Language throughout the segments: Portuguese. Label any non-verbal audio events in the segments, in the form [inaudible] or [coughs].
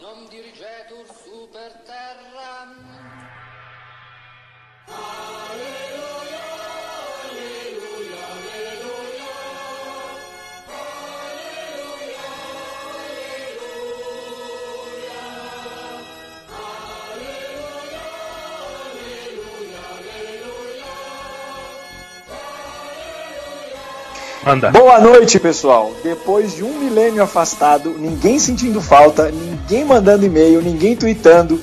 non dirigetur super terram. Manda. Boa noite, pessoal. Depois de um milênio afastado, ninguém sentindo falta, ninguém mandando e-mail, ninguém tweetando,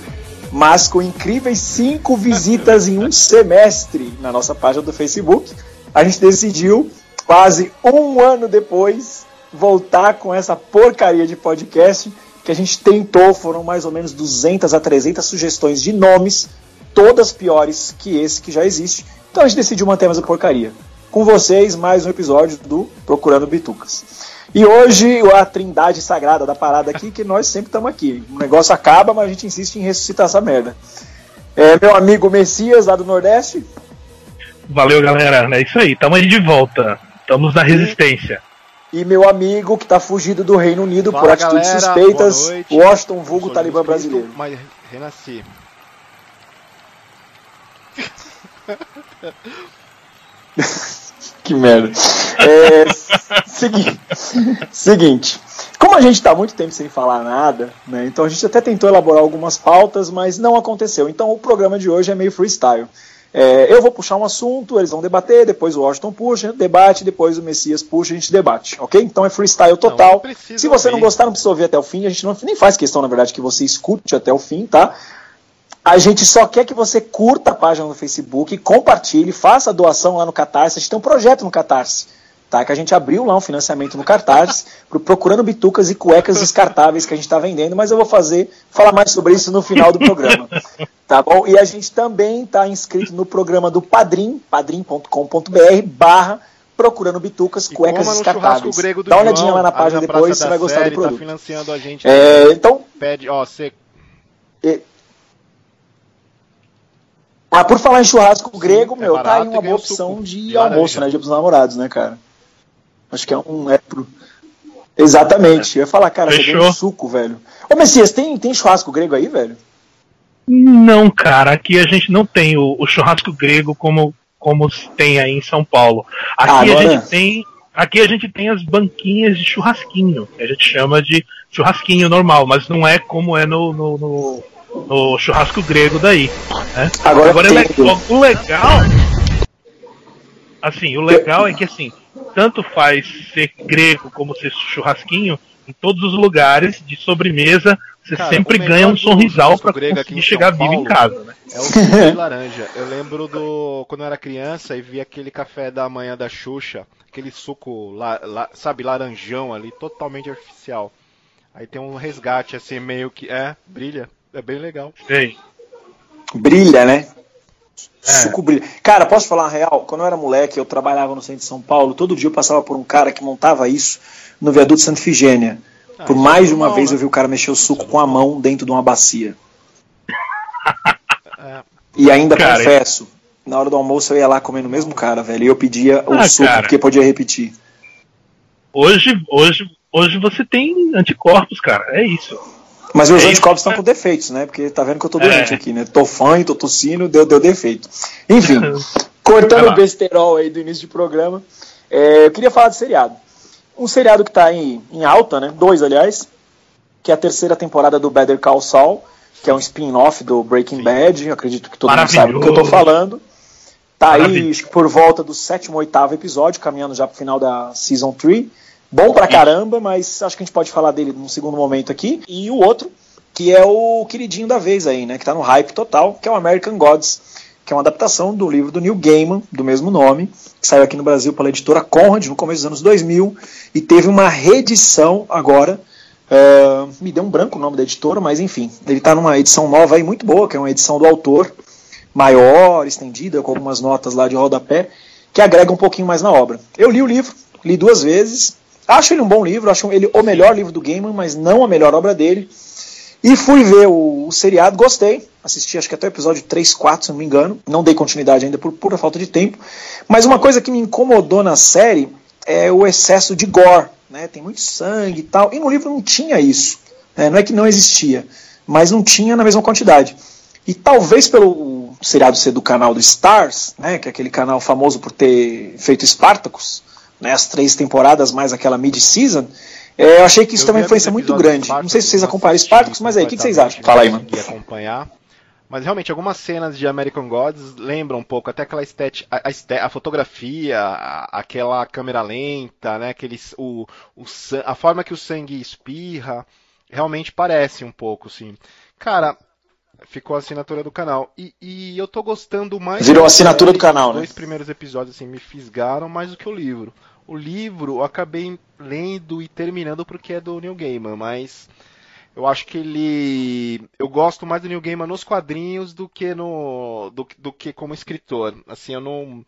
mas com incríveis cinco visitas em um semestre na nossa página do Facebook, a gente decidiu, quase um ano depois, voltar com essa porcaria de podcast que a gente tentou. Foram mais ou menos 200 a 300 sugestões de nomes, todas piores que esse que já existe. Então a gente decidiu manter mais a porcaria com vocês mais um episódio do Procurando Bitucas. E hoje a trindade sagrada da parada aqui, que nós sempre estamos aqui. O negócio acaba, mas a gente insiste em ressuscitar essa merda. É, meu amigo Messias, lá do Nordeste. Valeu, galera. É isso aí. Estamos aí de volta. Estamos na resistência. E meu amigo que está fugido do Reino Unido Fala, por atitudes galera. suspeitas. Washington Vulgo Talibã brasileiro. Mas renasci. [laughs] [laughs] Que merda. É, segui- seguinte. Como a gente está muito tempo sem falar nada, né, então a gente até tentou elaborar algumas pautas, mas não aconteceu. Então o programa de hoje é meio freestyle. É, eu vou puxar um assunto, eles vão debater, depois o Washington puxa, debate, depois o Messias puxa, a gente debate, ok? Então é freestyle total. não precisa Se você não ouvir. gostar, não precisa ouvir até o fim. A gente não, nem faz questão, na verdade, que você escute até o fim, tá? A gente só quer que você curta a página no Facebook, compartilhe, faça a doação lá no Catarse. A gente tem um projeto no Catarse, tá? Que a gente abriu lá um financiamento no Catarse, [laughs] pro- procurando bitucas e cuecas descartáveis que a gente está vendendo, mas eu vou fazer, falar mais sobre isso no final do programa. [laughs] Tá bom? E a gente também está inscrito no programa do Padrim, padrim.com.br barra procurando bitucas, E cuecas descartáveis. grego do Dá uma olhadinha João, lá na página depois, você vai gostar do produto. Tá financiando a gente. É, então, Pede, ó, você E- Ah, por falar em churrasco grego, é meu, tá barato aí uma boa opção de, de almoço, né? Dia dos namorados, né, cara? Acho que é um. É pro... Exatamente. Eu ia falar, cara, ganha um suco, velho. Ô, Messias, tem, tem churrasco grego aí, velho? Não, cara, aqui a gente não tem o, o churrasco grego como, como se tem aí em São Paulo. Aqui Ah, a gente tem. Aqui a gente tem as banquinhas de churrasquinho, que a gente chama de churrasquinho normal, mas não é como é no, no, no- no churrasco grego daí. Né? Agora é tem. le- o legal. Assim, o legal é que assim, tanto faz ser grego como ser churrasquinho, em todos os lugares de sobremesa, você Cara, sempre o ganha um sorrisal pra conseguir chegar São vivo em Paulo. casa, né? É o suco de laranja. Eu lembro do. Quando eu era criança e vi aquele café da manhã da Xuxa, aquele suco, la- la- sabe, laranjão ali, totalmente artificial. Aí tem um resgate assim, meio que. É, brilha. É bem legal. Brilha, né? É. Suco brilha. Cara, posso falar a real? Quando eu era moleque, eu trabalhava no centro de São Paulo, todo dia eu passava por um cara que montava isso no viaduto Santa Ifigênia. Ah, Por isso mais é de uma normal, vez né? eu vi o cara mexer o suco com a mão dentro de uma bacia. [laughs] É. E ainda Cara, confesso, na hora do almoço eu ia lá comer no mesmo cara, velho. E eu pedia o Ah, suco cara. porque podia repetir. Hoje, hoje, hoje você tem anticorpos, cara. É isso. Mas os É anticorpos estão com defeitos, né? Porque tá vendo que eu tô É. doente aqui, né? Tô fã, tô tossindo, deu, deu defeito. Enfim, [laughs] cortando o besterol aí do início de programa, é, eu queria falar de seriado. Um seriado que tá em, em alta, né? Dois, aliás, que é a terceira temporada do Better Call Saul, que é um spin-off do Breaking Bad. Eu acredito que todo mundo sabe do que eu tô falando. Tá aí Maravilhoso. acho que por volta do sétimo, oitavo episódio, caminhando já pro final da Season 3. Bom pra caramba, mas acho que a gente pode falar dele num segundo momento aqui. E o outro, que é o queridinho da vez aí, né? Que tá no hype total, que é o American Gods, que é uma adaptação do livro do Neil Gaiman, do mesmo nome, que saiu aqui no Brasil pela editora Conrad no começo dos anos 2000 e teve uma reedição agora. eh, me deu um branco o nome da editora, mas enfim, ele tá numa edição nova aí muito boa, que é uma edição do autor, maior, estendida, com algumas notas lá de rodapé, que agrega um pouquinho mais na obra. Eu li o livro, li duas vezes, acho ele um bom livro, acho ele o melhor livro do Gaiman, mas não a melhor obra dele. E fui ver o, o seriado, gostei. Assisti acho que até o episódio 3, 4, se não me engano. Não dei continuidade ainda por pura falta de tempo. Mas uma coisa que me incomodou na série é o excesso de gore. Né? Tem muito sangue e tal. E no livro não tinha isso. É, não é que não existia, mas não tinha na mesma quantidade. E talvez pelo seriado ser do canal do Stars, né, que é aquele canal famoso por ter feito Spartacus, né, as três temporadas mais aquela mid-season, é, eu achei que isso Eu também influência muito grande. Spartacus, não sei se vocês acompanharam Spartacus, mas aí, o que, que vocês acham? Fala aí, mano. acompanhar. Mas realmente, algumas cenas de American Gods lembram um pouco, até aquela estética, a, a a fotografia, a- aquela câmera lenta, né? Aqueles, o, o, a forma que o sangue espirra, realmente parece um pouco, sim. Cara, ficou a assinatura do canal. E, e eu tô gostando mais. Virou da assinatura do canal, Os né? dois primeiros episódios assim, me fisgaram mais do que o livro. O livro eu acabei lendo e terminando porque é do Neil Gaiman, mas eu acho que ele. Eu gosto mais do Neil Gaiman nos quadrinhos do que no. do, do que como escritor. Assim, eu não.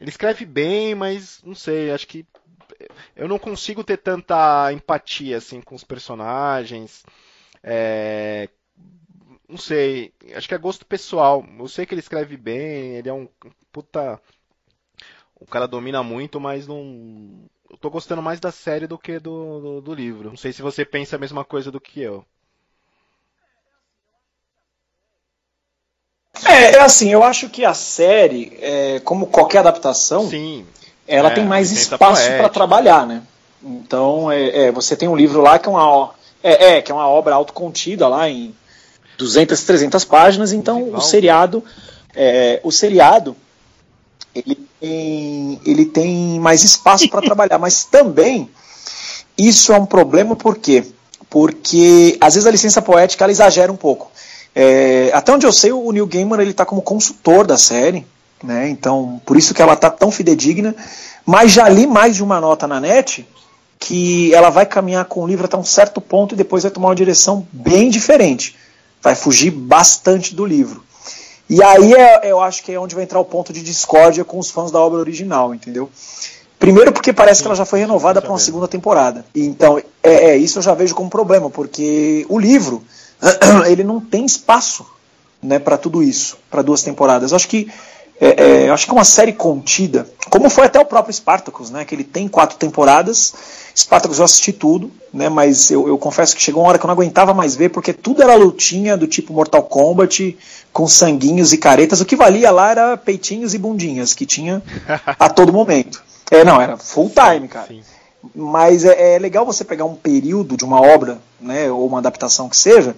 Ele escreve bem, mas não sei, acho que eu não consigo ter tanta empatia assim com os personagens. É, Não sei, acho que é gosto pessoal. Eu sei que ele escreve bem, ele é um puta. O cara domina muito, mas não. Eu tô gostando mais da série do que do, do, do livro. Não sei se você pensa a mesma coisa do que eu. É, é assim, eu acho que a série, é, como qualquer adaptação, Sim, ela É, tem mais espaço para trabalhar, né? Então, é, é, você tem um livro lá que é uma, é, é, que é uma obra autocontida lá em 200, 300 páginas, então o seriado, é, o seriado, ele tem, ele tem mais espaço para trabalhar, mas também isso é um problema por quê? Porque às vezes a licença poética ela exagera um pouco. É, até onde eu sei, o Neil Gaiman ele está como consultor da série, né? Então, por isso que ela está tão fidedigna. Mas já li mais de uma nota na net que ela vai caminhar com o livro até um certo ponto e depois vai tomar uma direção bem diferente. Vai fugir bastante do livro. E aí é- eu acho que é onde vai entrar o ponto de discórdia com os fãs da obra original, entendeu? Primeiro porque parece que ela já foi renovada para uma segunda temporada. Então, é, é, isso eu já vejo como problema, porque o livro [clears throat] ele não tem espaço né, para tudo isso, para duas temporadas. Eu acho que é, é, eu acho que é uma série contida, como foi até o próprio Spartacus, né, que ele tem quatro temporadas. Spartacus eu assisti tudo, né, mas eu, eu confesso que chegou uma hora que eu não aguentava mais ver, porque tudo era lutinha do tipo Mortal Kombat, com sanguinhos e caretas. O que valia lá era peitinhos e bundinhas, que tinha a todo momento. É, não, era full time, cara. sim. Mas é, é legal você pegar um período de uma obra, né, ou uma adaptação que seja,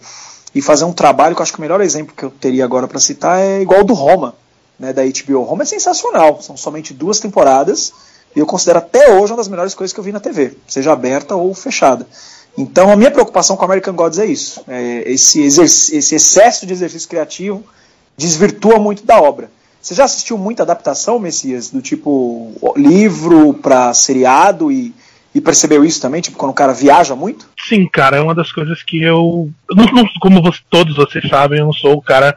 e fazer um trabalho que eu acho que o melhor exemplo que eu teria agora para citar é igual o do Roma, né, da HBO. Roma é sensacional, são somente duas temporadas, e eu considero até hoje uma das melhores coisas que eu vi na TV, seja aberta ou fechada. Então a minha preocupação com American Gods é isso, é esse, esse excesso de exercício criativo desvirtua muito da obra. Você já assistiu muita adaptação, Messias, do tipo livro para seriado e, e percebeu isso também, tipo quando o cara viaja muito? Sim, cara, é uma das coisas que eu. não- não- como todos vocês sabem, eu não sou o cara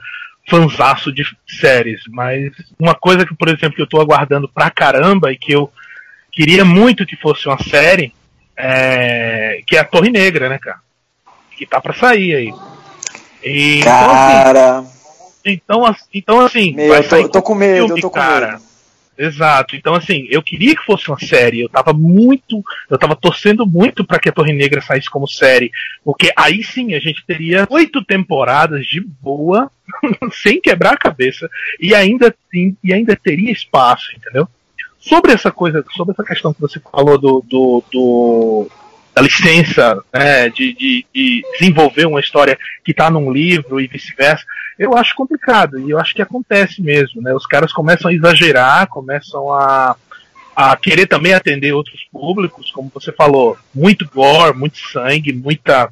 fanzaço de séries, mas uma coisa que, por exemplo, que eu tô aguardando pra caramba e que eu queria muito que fosse uma série, é, que é a Torre Negra, né, cara? Que tá pra sair aí. E, então, assim, Cara, então, assim, então, assim meu, eu tô, tô com medo, filme, eu tô com cara. medo. Exato. Então, assim, eu queria que fosse uma série. Eu tava muito. Eu tava torcendo muito para que a Torre Negra saísse como série. Porque aí sim a gente teria oito temporadas de boa, [laughs] sem quebrar a cabeça. E ainda, sim, e ainda teria espaço, entendeu? Sobre essa coisa, sobre essa questão que você falou do. do, do da licença né, de, de, de desenvolver uma história que está num livro e vice-versa, eu acho complicado e eu acho que acontece mesmo, né? Os caras começam a exagerar, começam a, a querer também atender outros públicos, como você falou, muito gore, muito sangue, muita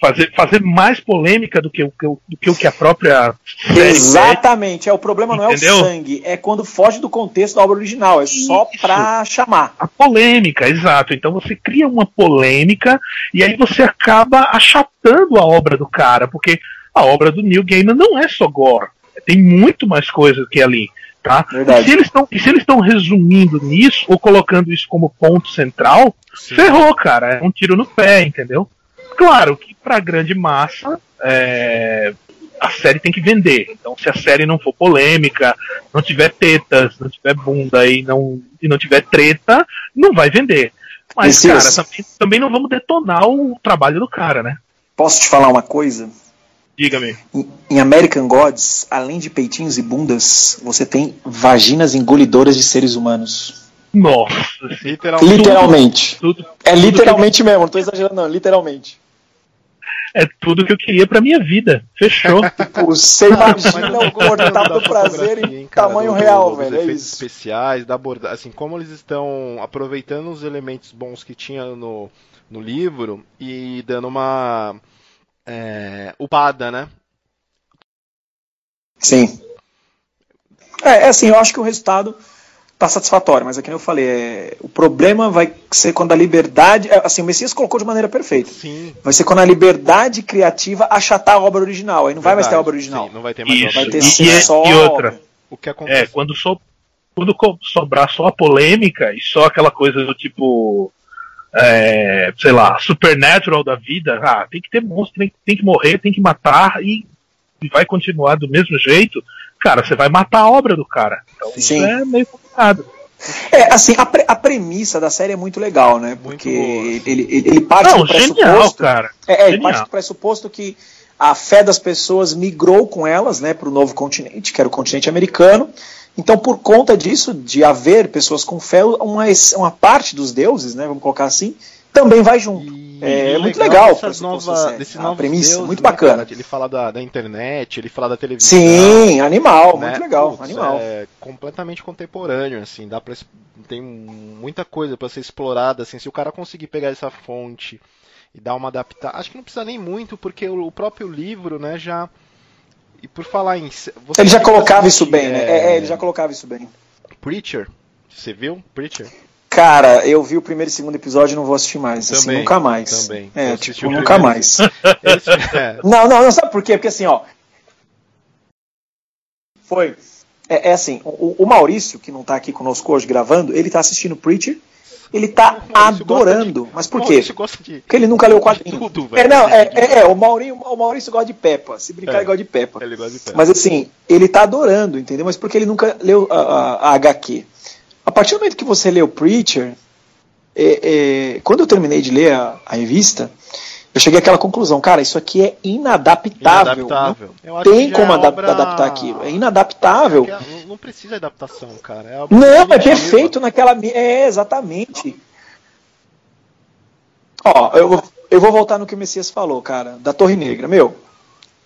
fazer, fazer mais polêmica do que, o- do que o que a própria. Exatamente, é, o problema não é Entendeu? o sangue, é quando foge do contexto da obra original, é só pra chamar. a polêmica, exato. Então você cria uma polêmica e aí você acaba achatando a obra do cara, porque a obra do Neil Gaiman não é só gore, tem muito mais coisa que ali, tá? Verdade. E se eles estão, e se eles estão resumindo nisso ou colocando isso como ponto central, Sim. ferrou, cara, é um tiro no pé, entendeu? Claro que pra grande massa é, a série tem que vender. Então, se a série não for polêmica, não tiver tetas, não tiver bunda e não, e não tiver treta, não vai vender. Mas, Isso, cara, também, também não vamos detonar o trabalho do cara, né? Posso te falar uma coisa? Diga-me. Em- Em American Gods, além de peitinhos e bundas, você tem vaginas engolidoras de seres humanos. Nossa, Literalmente. Literalmente. tudo, É tudo literalmente mesmo, não tô exagerando, não, literalmente. É tudo que eu queria pra minha vida. Fechou. [laughs] Tipo, você imagina o cortar do prazer em hein, cara, tamanho do- real, dos velho. É efeitos isso. especiais, da aborda... assim, como eles estão aproveitando os elementos bons que tinha no, no livro e dando uma é, upada, né? Sim. É, é assim, eu acho que o resultado tá satisfatório, mas é que nem eu falei, é, o problema vai ser quando a liberdade. é, Assim, o Messias colocou de maneira perfeita. Sim. Vai ser quando a liberdade criativa achatar a obra original. Aí não vai mais ter a obra Verdade, original. sim, não vai ter mais Isso. Vai ter E- e- só. e outra. O que É, acontece? quando, so, quando sobrar só a polêmica e só aquela coisa do tipo. é, sei lá, supernatural da vida, ah, tem que ter monstro, tem, tem que morrer, tem que matar e, e vai continuar do mesmo jeito, cara, você vai matar a obra do cara. Então isso Sim. é meio complicado. É, assim, a, pre- a premissa da série é muito legal, né? Porque ele, ele, ele parte Não, do genial, pressuposto. cara. É, é, ele Genial. parte do pressuposto que a fé das pessoas migrou com elas né, para o novo continente, que era o continente americano. Então, por conta disso, de haver pessoas com fé, uma, uma parte dos deuses, né, vamos colocar assim, também vai junto. É, e o muito legal dessas pressuposto nova- A novos premissa, deuses, muito né, bacana. cara? Ele fala da, da internet, ele fala da televisão. Sim, animal, né? muito legal, animal. É completamente contemporâneo, assim, dá para tem muita coisa para ser explorada, assim, se o cara conseguir pegar essa fonte e dar uma adaptada, acho que não precisa nem muito, porque o, o próprio livro, né, já e por falar em Ele já colocava isso bem, né? É, é, ele já colocava isso bem. Preacher, você viu? Preacher? Cara, eu vi o primeiro e segundo episódio e não vou assistir mais. assim, Também, nunca mais. também. É, tipo, nunca mais. [laughs] É, Não, não, não, sabe por quê? Porque assim, ó. Foi. É, é assim, o, o Maurício, que não tá aqui conosco hoje gravando, ele tá assistindo Preacher, ele tá adorando. de- Mas por quê? De Porque ele nunca leu o quadrinho. Tudo, é, não, é, é, é, o, Maurinho, o Maurício gosta de Peppa. Se brincar, É. ele gosta de Peppa. ele gosta de pé. Mas assim, ele tá adorando, entendeu? Mas porque ele nunca leu a, a- a HQ. A partir do momento que você lê o Preacher, é, é, quando eu terminei de ler a, a revista, eu cheguei àquela conclusão, cara, isso aqui é inadaptável. Inadaptável. Eu Não tem como é adap- obra- adaptar aquilo. É inadaptável. Porque não- Não precisa de adaptação, cara. É Não, é perfeito naquela. É, exatamente. Ó, eu, vou- eu vou voltar no que o Messias falou, cara, da Torre Negra. Meu,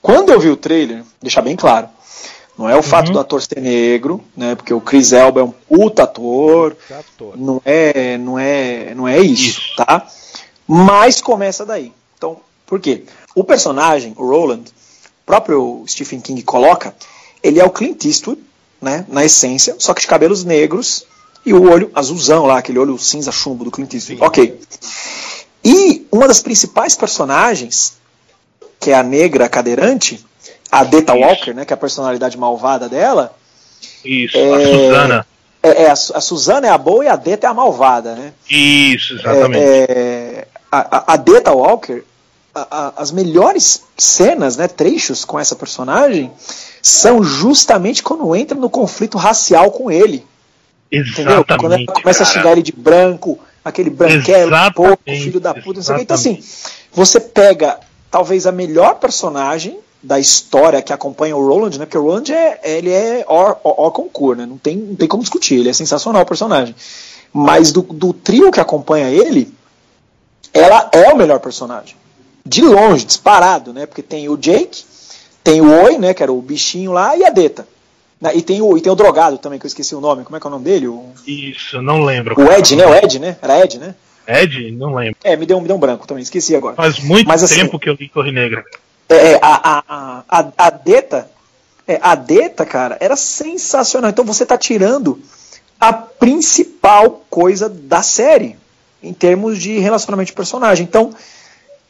quando eu vi o trailer, deixar bem claro, não é o fato do ator ser negro, né? Porque o Chris Elba é um puta ator, Ator. não é, não é, não é isso, Isso. tá? Mas começa daí. Então, por quê? O personagem, o Roland, o próprio Stephen King coloca, ele é o Clint Eastwood, né, na essência, só que de cabelos negros e o olho azulzão lá, aquele olho cinza chumbo do Clint Eastwood. Sim. OK. E uma das principais personagens, que é a negra cadeirante, a Deta Isso. Walker, né, que é a personalidade malvada dela, Isso, É, a Suzana. é, é a, a Suzana é a boa e a Deta é a malvada, né? Isso, exatamente. É, a, a- a Deta Walker, a- a- as melhores cenas, né, trechos com essa personagem, são justamente quando entra no conflito racial com ele. Entendeu? exatamente. Quando ela começa a cara. xingar ele de branco, aquele branquelo, porco, filho da puta, não sei o que. Então, assim, você pega talvez a melhor personagem da história que acompanha o Roland, né? Porque o Roland é, ele é or, or, concurso, né? Não tem, não tem como discutir, ele é sensacional o personagem. Mas do, do trio que acompanha ele, ela é o melhor personagem. De longe, disparado, né? Porque tem o Jake, tem o Oi, né? Que era o bichinho lá, e a Deta. Né, E tem, o, e tem o drogado também, que eu esqueci o nome. Como é que é o nome dele? O, Isso, não lembro. o Ed, né? O Ed, né? Era Ed, né? Ed? Não lembro. É, me deu, me deu um branco também, esqueci agora. Faz muito Mas, assim, tempo que eu li Torre Negra. É, a, a, a, a, a Deta, é, a Deta, cara, era sensacional. Então você tá tirando a principal coisa da série em termos de relacionamento de personagem. Então,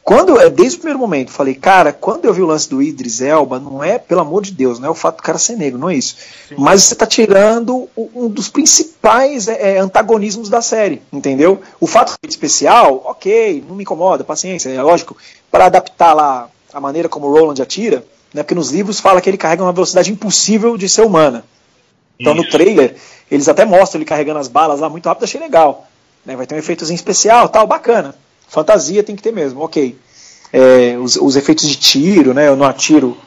quando é, desde o primeiro momento, falei, cara, quando eu vi o lance do Idris Elba, não é, pelo amor de Deus, não é o fato do cara ser negro, não é isso. Mas você tá tirando um dos principais é, é, antagonismos da série, entendeu? O fato de especial, ok, não me incomoda, paciência, é lógico, para adaptar lá a maneira como o Roland atira, né, porque nos livros fala que ele carrega uma velocidade impossível de ser humana. Então no Isso. trailer, eles até mostram ele carregando as balas lá muito rápido, achei legal. Né, vai ter um efeitozinho especial, tal, bacana. Fantasia tem que ter mesmo, ok. é, os, os, efeitos de tiro, né? Eu não atiro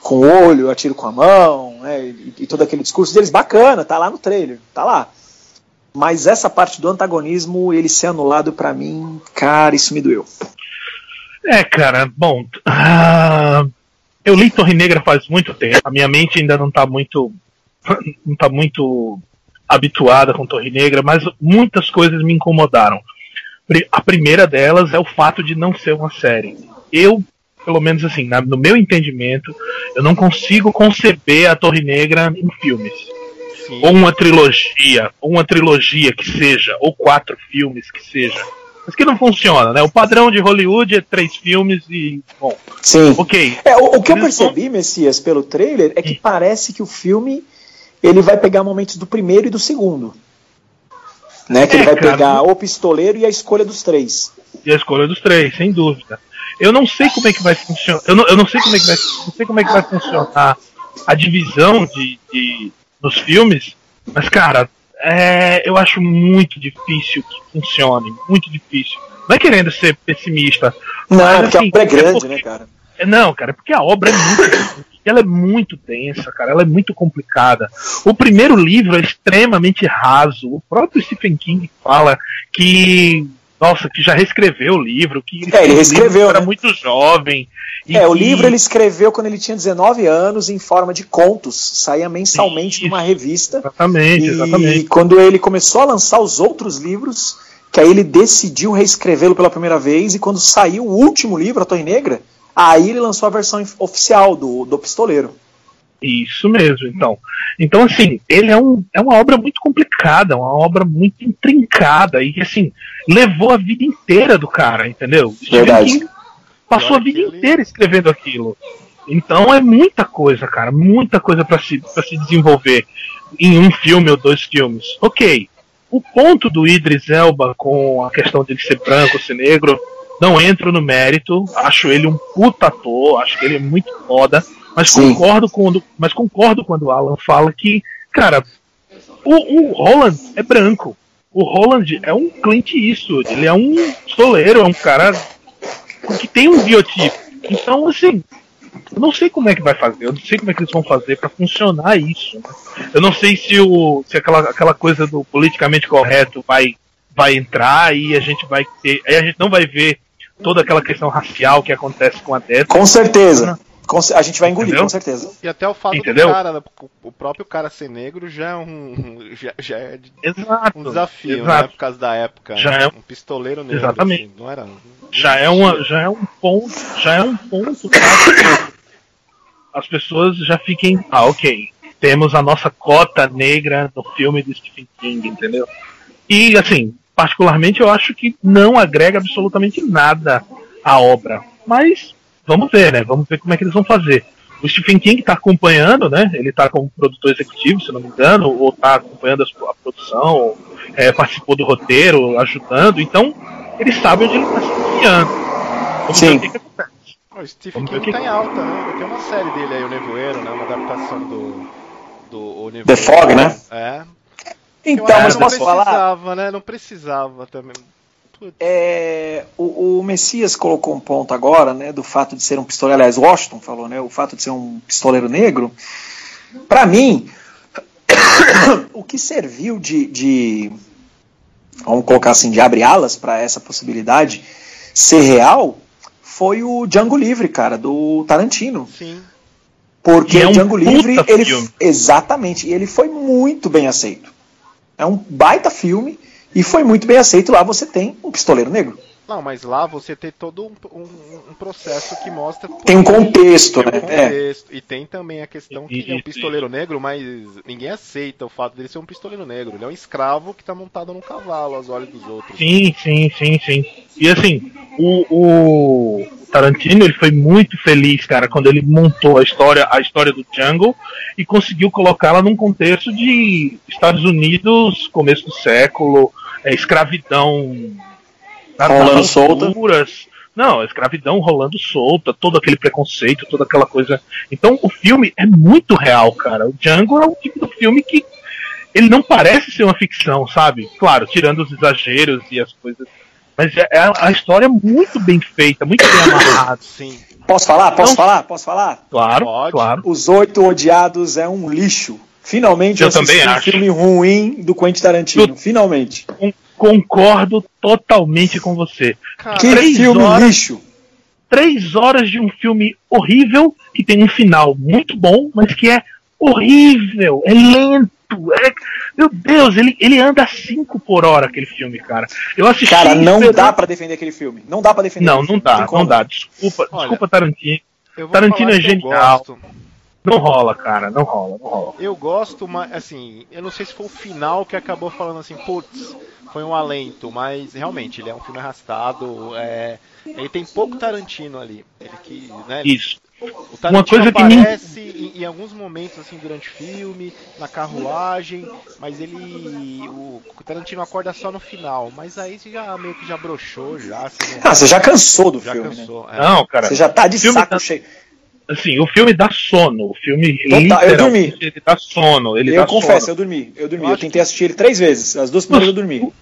com o olho, eu atiro com a mão, né? E, e, todo aquele discurso deles, bacana, tá lá no trailer, tá lá. Mas essa parte do antagonismo, ele ser anulado para mim, cara, isso me doeu. É, cara, bom. Uh, eu li Torre Negra faz muito tempo. A minha mente ainda não tá muito. não tá muito habituada com Torre Negra, mas muitas coisas me incomodaram. A primeira delas é o fato de não ser uma série. Eu, pelo menos assim, no meu entendimento, eu não consigo conceber a Torre Negra em filmes. Sim. Ou uma trilogia, ou uma trilogia que seja, ou quatro filmes que seja. Mas que não funciona, né? O padrão de Hollywood é três filmes e. Bom. Sim. Ok. É, o, o que eu percebi, Messias, pelo trailer, é que hum. parece que o filme ele vai pegar momentos do primeiro e do segundo. Né? Que é, ele vai cara, pegar o pistoleiro e a escolha dos três. E a escolha dos três, sem dúvida. Eu não sei como é que vai funcionar. Eu não, eu não sei como é que vai, não sei como é que vai funcionar a divisão de, de nos filmes, mas cara, é, eu acho muito difícil que funcione, muito difícil. Não é querendo ser pessimista. Não, mas, porque assim, a obra é grande, é porque, né, cara? É, não, cara, é porque a obra é muito ela é muito densa, cara, ela é muito complicada. O primeiro livro é extremamente raso. O próprio Stephen King fala que nossa, que já reescreveu o livro, que é, ele reescreveu, era né? muito jovem. é, que... o livro ele escreveu quando ele tinha 19 anos em forma de contos, saía mensalmente Isso. numa revista. Exatamente, e exatamente. quando ele começou a lançar os outros livros, que aí ele decidiu reescrevê-lo pela primeira vez, e quando saiu o último livro, A Torre Negra, Aí ele lançou a versão oficial do, do Pistoleiro. Isso mesmo, então. Então, assim, ele é, um, é uma obra muito complicada, uma obra muito intrincada, e assim, levou a vida inteira do cara, entendeu? Verdade. Passou a vida inteira escrevendo aquilo. Então é muita coisa, cara, muita coisa para se, pra se desenvolver em um filme ou dois filmes. Ok, o ponto do Idris Elba com a questão dele ser branco, ser negro, não entro no mérito, acho ele um puta ator, acho que ele é muito foda, mas concordo quando, mas concordo quando o Alan fala que, cara, o, o Holland é branco. O Holland é um Clint Eastwood, ele é um soleiro, é um cara que tem um biotipo. Então, assim, eu não sei como é que vai fazer, eu não sei como é que eles vão fazer para funcionar isso. Eu não sei se o se aquela, aquela coisa do politicamente correto vai vai entrar e a gente vai ter, aí a gente não vai ver toda aquela questão racial que acontece com a Death. Com certeza. A gente vai engolir, Entendeu? com certeza. E até o fato Entendeu? do cara, o próprio cara ser negro já é um, já, já é exato, um desafio, né, exato. né? Por causa da época. Já né? é um pistoleiro negro. Exatamente. Assim, não era. Já é, uma, já é um ponto. Já é um ponto. As pessoas já fiquem. Ah, ok. Temos a nossa cota negra no filme do Stephen King, entendeu? E assim, particularmente, eu acho que não agrega absolutamente nada à obra. Mas vamos ver, né? Vamos ver como é que eles vão fazer. O Stephen King está acompanhando, né? Ele está como produtor executivo, se não me engano, ou está acompanhando a produção, é, participou do roteiro, ajudando. Então, ele sabe onde ele está se enfiando. Vamos Sim. ver o que, que acontece. O Stephen King está em alta, né? Tem uma série dele aí, O Nevoeiro, né? Uma adaptação do, do o Nevoeiro. The Fog, né? É. Então, mas posso falar? Não precisava, né? Não precisava também. É, o, o, Messias colocou um ponto agora, né, do fato de ser um pistoleiro, aliás, Washington falou, né, o fato de ser um pistoleiro negro. Para mim, [coughs] o que serviu de, de, vamos colocar assim, de abre alas para essa possibilidade ser real foi o Django Livre, cara, do Tarantino. Sim. Porque é um o Django Livre, ele exatamente, ele foi muito bem aceito. É um baita filme e foi muito bem aceito. Lá você tem o Pistoleiro Negro. Não, mas lá você tem todo um, um, um processo que mostra. Tem um contexto, tem um né? É. Contexto. É. E tem também a questão que ele é um pistoleiro negro, mas ninguém aceita o fato dele ser um pistoleiro negro. Ele é um escravo que está montado num cavalo aos olhos dos outros. Sim, sim, sim, sim. E assim, o, o Tarantino ele foi muito feliz, cara, quando ele montou a história, a história do Django e conseguiu colocá-la num contexto de Estados Unidos, começo do século, é, escravidão rolando solta. Não, a escravidão rolando solta, todo aquele preconceito, toda aquela coisa. Então o filme é muito real, cara. O Django é o tipo de filme que ele não parece ser uma ficção, sabe? Claro, tirando os exageros e as coisas Mas é, é a história muito bem feita, muito bem amarrada. [coughs] Sim. Posso falar? Posso Não. falar? Posso falar? Claro, Pode. claro. Os Oito Odiados é um lixo. Finalmente Eu assisti também um acho. filme ruim do Quentin Tarantino. Eu- Finalmente. Con- Concordo totalmente com você. Cara, Que três filme horas- lixo. Três horas de um filme horrível, que tem um final muito bom, mas que é horrível, é lento. É- Meu Deus, ele, ele anda a 5 por hora aquele filme, cara. Eu assisti. Cara, não esperando- dá pra defender aquele filme. Não dá pra defender. Não, não dá, não dá. Desculpa, Olha, desculpa, Tarantino. Tarantino é genial. gosto. Não rola, cara, não rola, não rola. Eu gosto, mas assim, eu não sei se foi o final que acabou falando assim, putz, foi um alento, mas realmente ele é um filme arrastado, é, ele tem pouco Tarantino ali, ele que, né, Isso. O Tarantino coisa que me- aparece em, em alguns momentos assim durante o filme, na carruagem, mas ele, o, Tarantino acorda só no final, mas aí você já meio que já broxou já, não- Ah, você já cansou do já filme, né? cansou, é. Não, cara. Você já tá de saco tá- cheio. Assim, o filme dá sono. O filme Total, eu dormi. ele dá sono. Ele eu dá confesso, sono. eu dormi. Eu dormi. Eu Eu, tentei assistir ele três vezes. As duas primeiras eu dormi.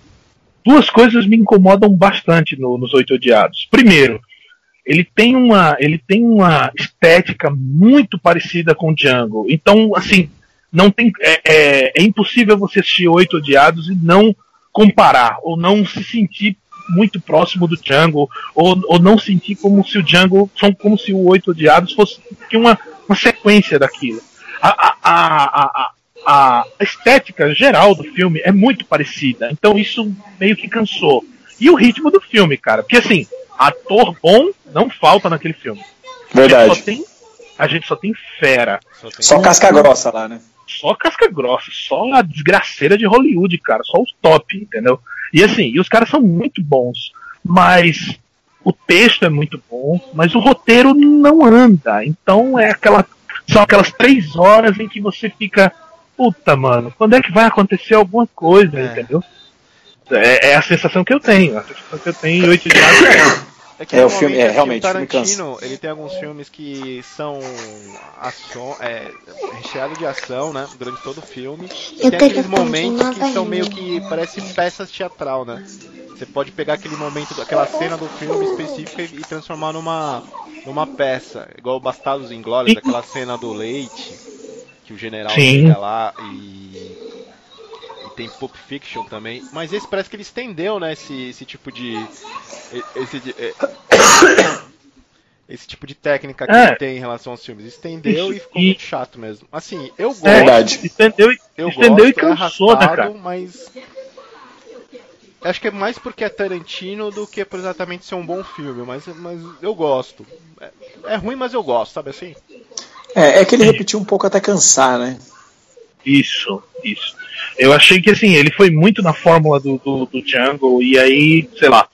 Duas coisas me incomodam bastante no- nos Oito Odiados. Primeiro, ele tem uma ele tem uma estética muito parecida com Django. Então, assim, não tem é, é, é impossível você assistir Oito Odiados e não comparar ou não se sentir muito próximo do Django ou, ou não sentir como se o Django são como se o Oito Odiados fosse uma, uma sequência daquilo. A, a, a, a estética geral do filme é muito parecida, então isso meio que cansou. E o ritmo do filme, cara, porque assim, ator bom não falta naquele filme. A gente só tem, a gente só tem fera, Só tem- Só casca grossa lá, né? só casca grossa, só a desgraceira de Hollywood, cara, só os top, entendeu? E assim, e os caras são muito bons, mas o texto é muito bom, mas o roteiro não anda. Então é aquela. São aquelas três horas em que você fica. Puta, mano, quando é que vai acontecer alguma coisa, É. entendeu? É, é a sensação que eu tenho. A sensação que eu tenho em oito dias é essa. que É, o filme- é, assim, realmente, o Tarantino, ele tem alguns filmes que são ação, é, recheado de ação, né, durante todo o filme. E Eu tem aqueles momentos que são meio que parece peças teatral, né? Você pode pegar aquele momento, aquela cena do filme específica e, e transformar numa numa peça, igual o Bastardos Inglórios, Sim. aquela cena do leite que o general Sim. chega lá e tem Pulp Fiction também, mas esse parece que ele estendeu, né, esse, esse tipo de e- esse, é, [coughs] esse tipo de técnica que É. ele tem em relação aos filmes. Estendeu e ficou e- muito chato mesmo. Assim, eu gosto. É, Verdade. Estendeu, e- Eu estendeu e gosto, é cansou, né, arrastado, cara? mas. Acho que é mais porque é Tarantino do que por exatamente ser um bom filme, mas, mas eu gosto. É, é ruim, mas eu gosto, sabe assim? É, é que ele repetiu um pouco até cansar, né? Isso, isso. Eu achei que assim, ele foi muito na fórmula do, do, do Django, e aí, sei lá,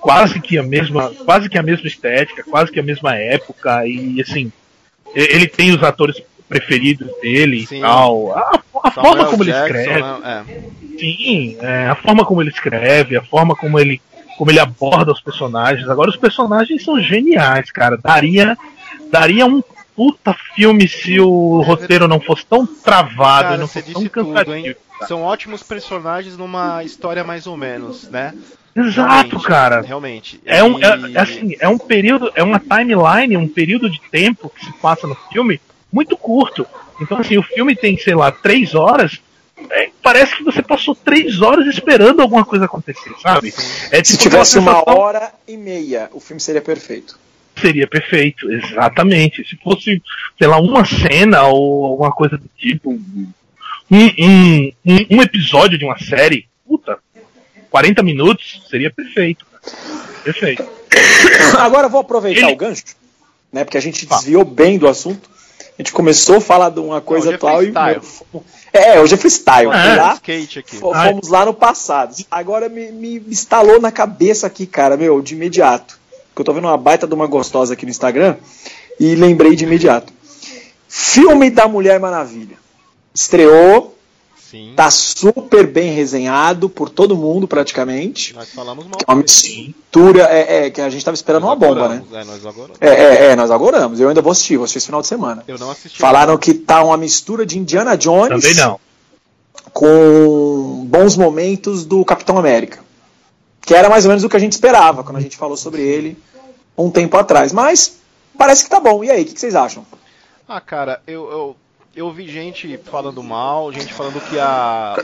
quase que a mesma. Quase que a mesma estética, quase que a mesma época, e assim, ele tem os atores preferidos dele Sim. e tal. A, a forma como ele Jackson, escreve. né? Sim, é, a forma como ele escreve, a forma como ele, como ele aborda os personagens. Agora os personagens são geniais, cara. Daria, daria um puta filme se o roteiro não fosse tão travado Cara, e não fosse tão tudo, cansativo. hein? São ótimos personagens numa história mais ou menos, né? Exato, Realmente, cara. Realmente. É um, E- é, é assim, é um período, é uma timeline, um período de tempo que se passa no filme muito curto. Então, assim, o filme tem, sei lá, três horas. é, parece que você passou três horas esperando alguma coisa acontecer, sabe? É Se tipo tivesse aquela uma sensação- hora e meia, o filme seria perfeito. Seria perfeito, exatamente. Se fosse, sei lá, uma cena ou alguma coisa do tipo, um, um, um, um episódio de uma série, puta, 40 minutos, seria perfeito. Perfeito. [coughs] Agora eu vou aproveitar Ele- o gancho, né? Porque a gente desviou bem do assunto. A gente começou a falar de uma coisa hoje é tal e. freestyle. É, hoje é freestyle. É. Fui lá, skate aqui. fo- Ai. fomos lá no passado. Agora me, me instalou na cabeça aqui, cara, meu, de imediato. Porque eu tô vendo uma baita de uma gostosa aqui no Instagram e lembrei de imediato. Filme da Mulher Maravilha. Estreou, Sim. tá super bem resenhado por todo mundo praticamente. Nós falamos mal. É uma mistura, é, é, que a gente tava esperando uma bomba, né? É, nós agora. É, é, é, nós agoramos. Eu ainda vou assistir, vou assistir esse final de semana. Eu não assisti. Falaram que tá uma mistura de Indiana Jones Também não. com bons momentos do Capitão América. Que era mais ou menos o que a gente esperava quando a gente falou sobre ele um tempo atrás. Mas parece que tá bom. E aí, o que, que vocês acham? Ah, cara, eu, eu, eu vi gente falando mal, gente falando que a.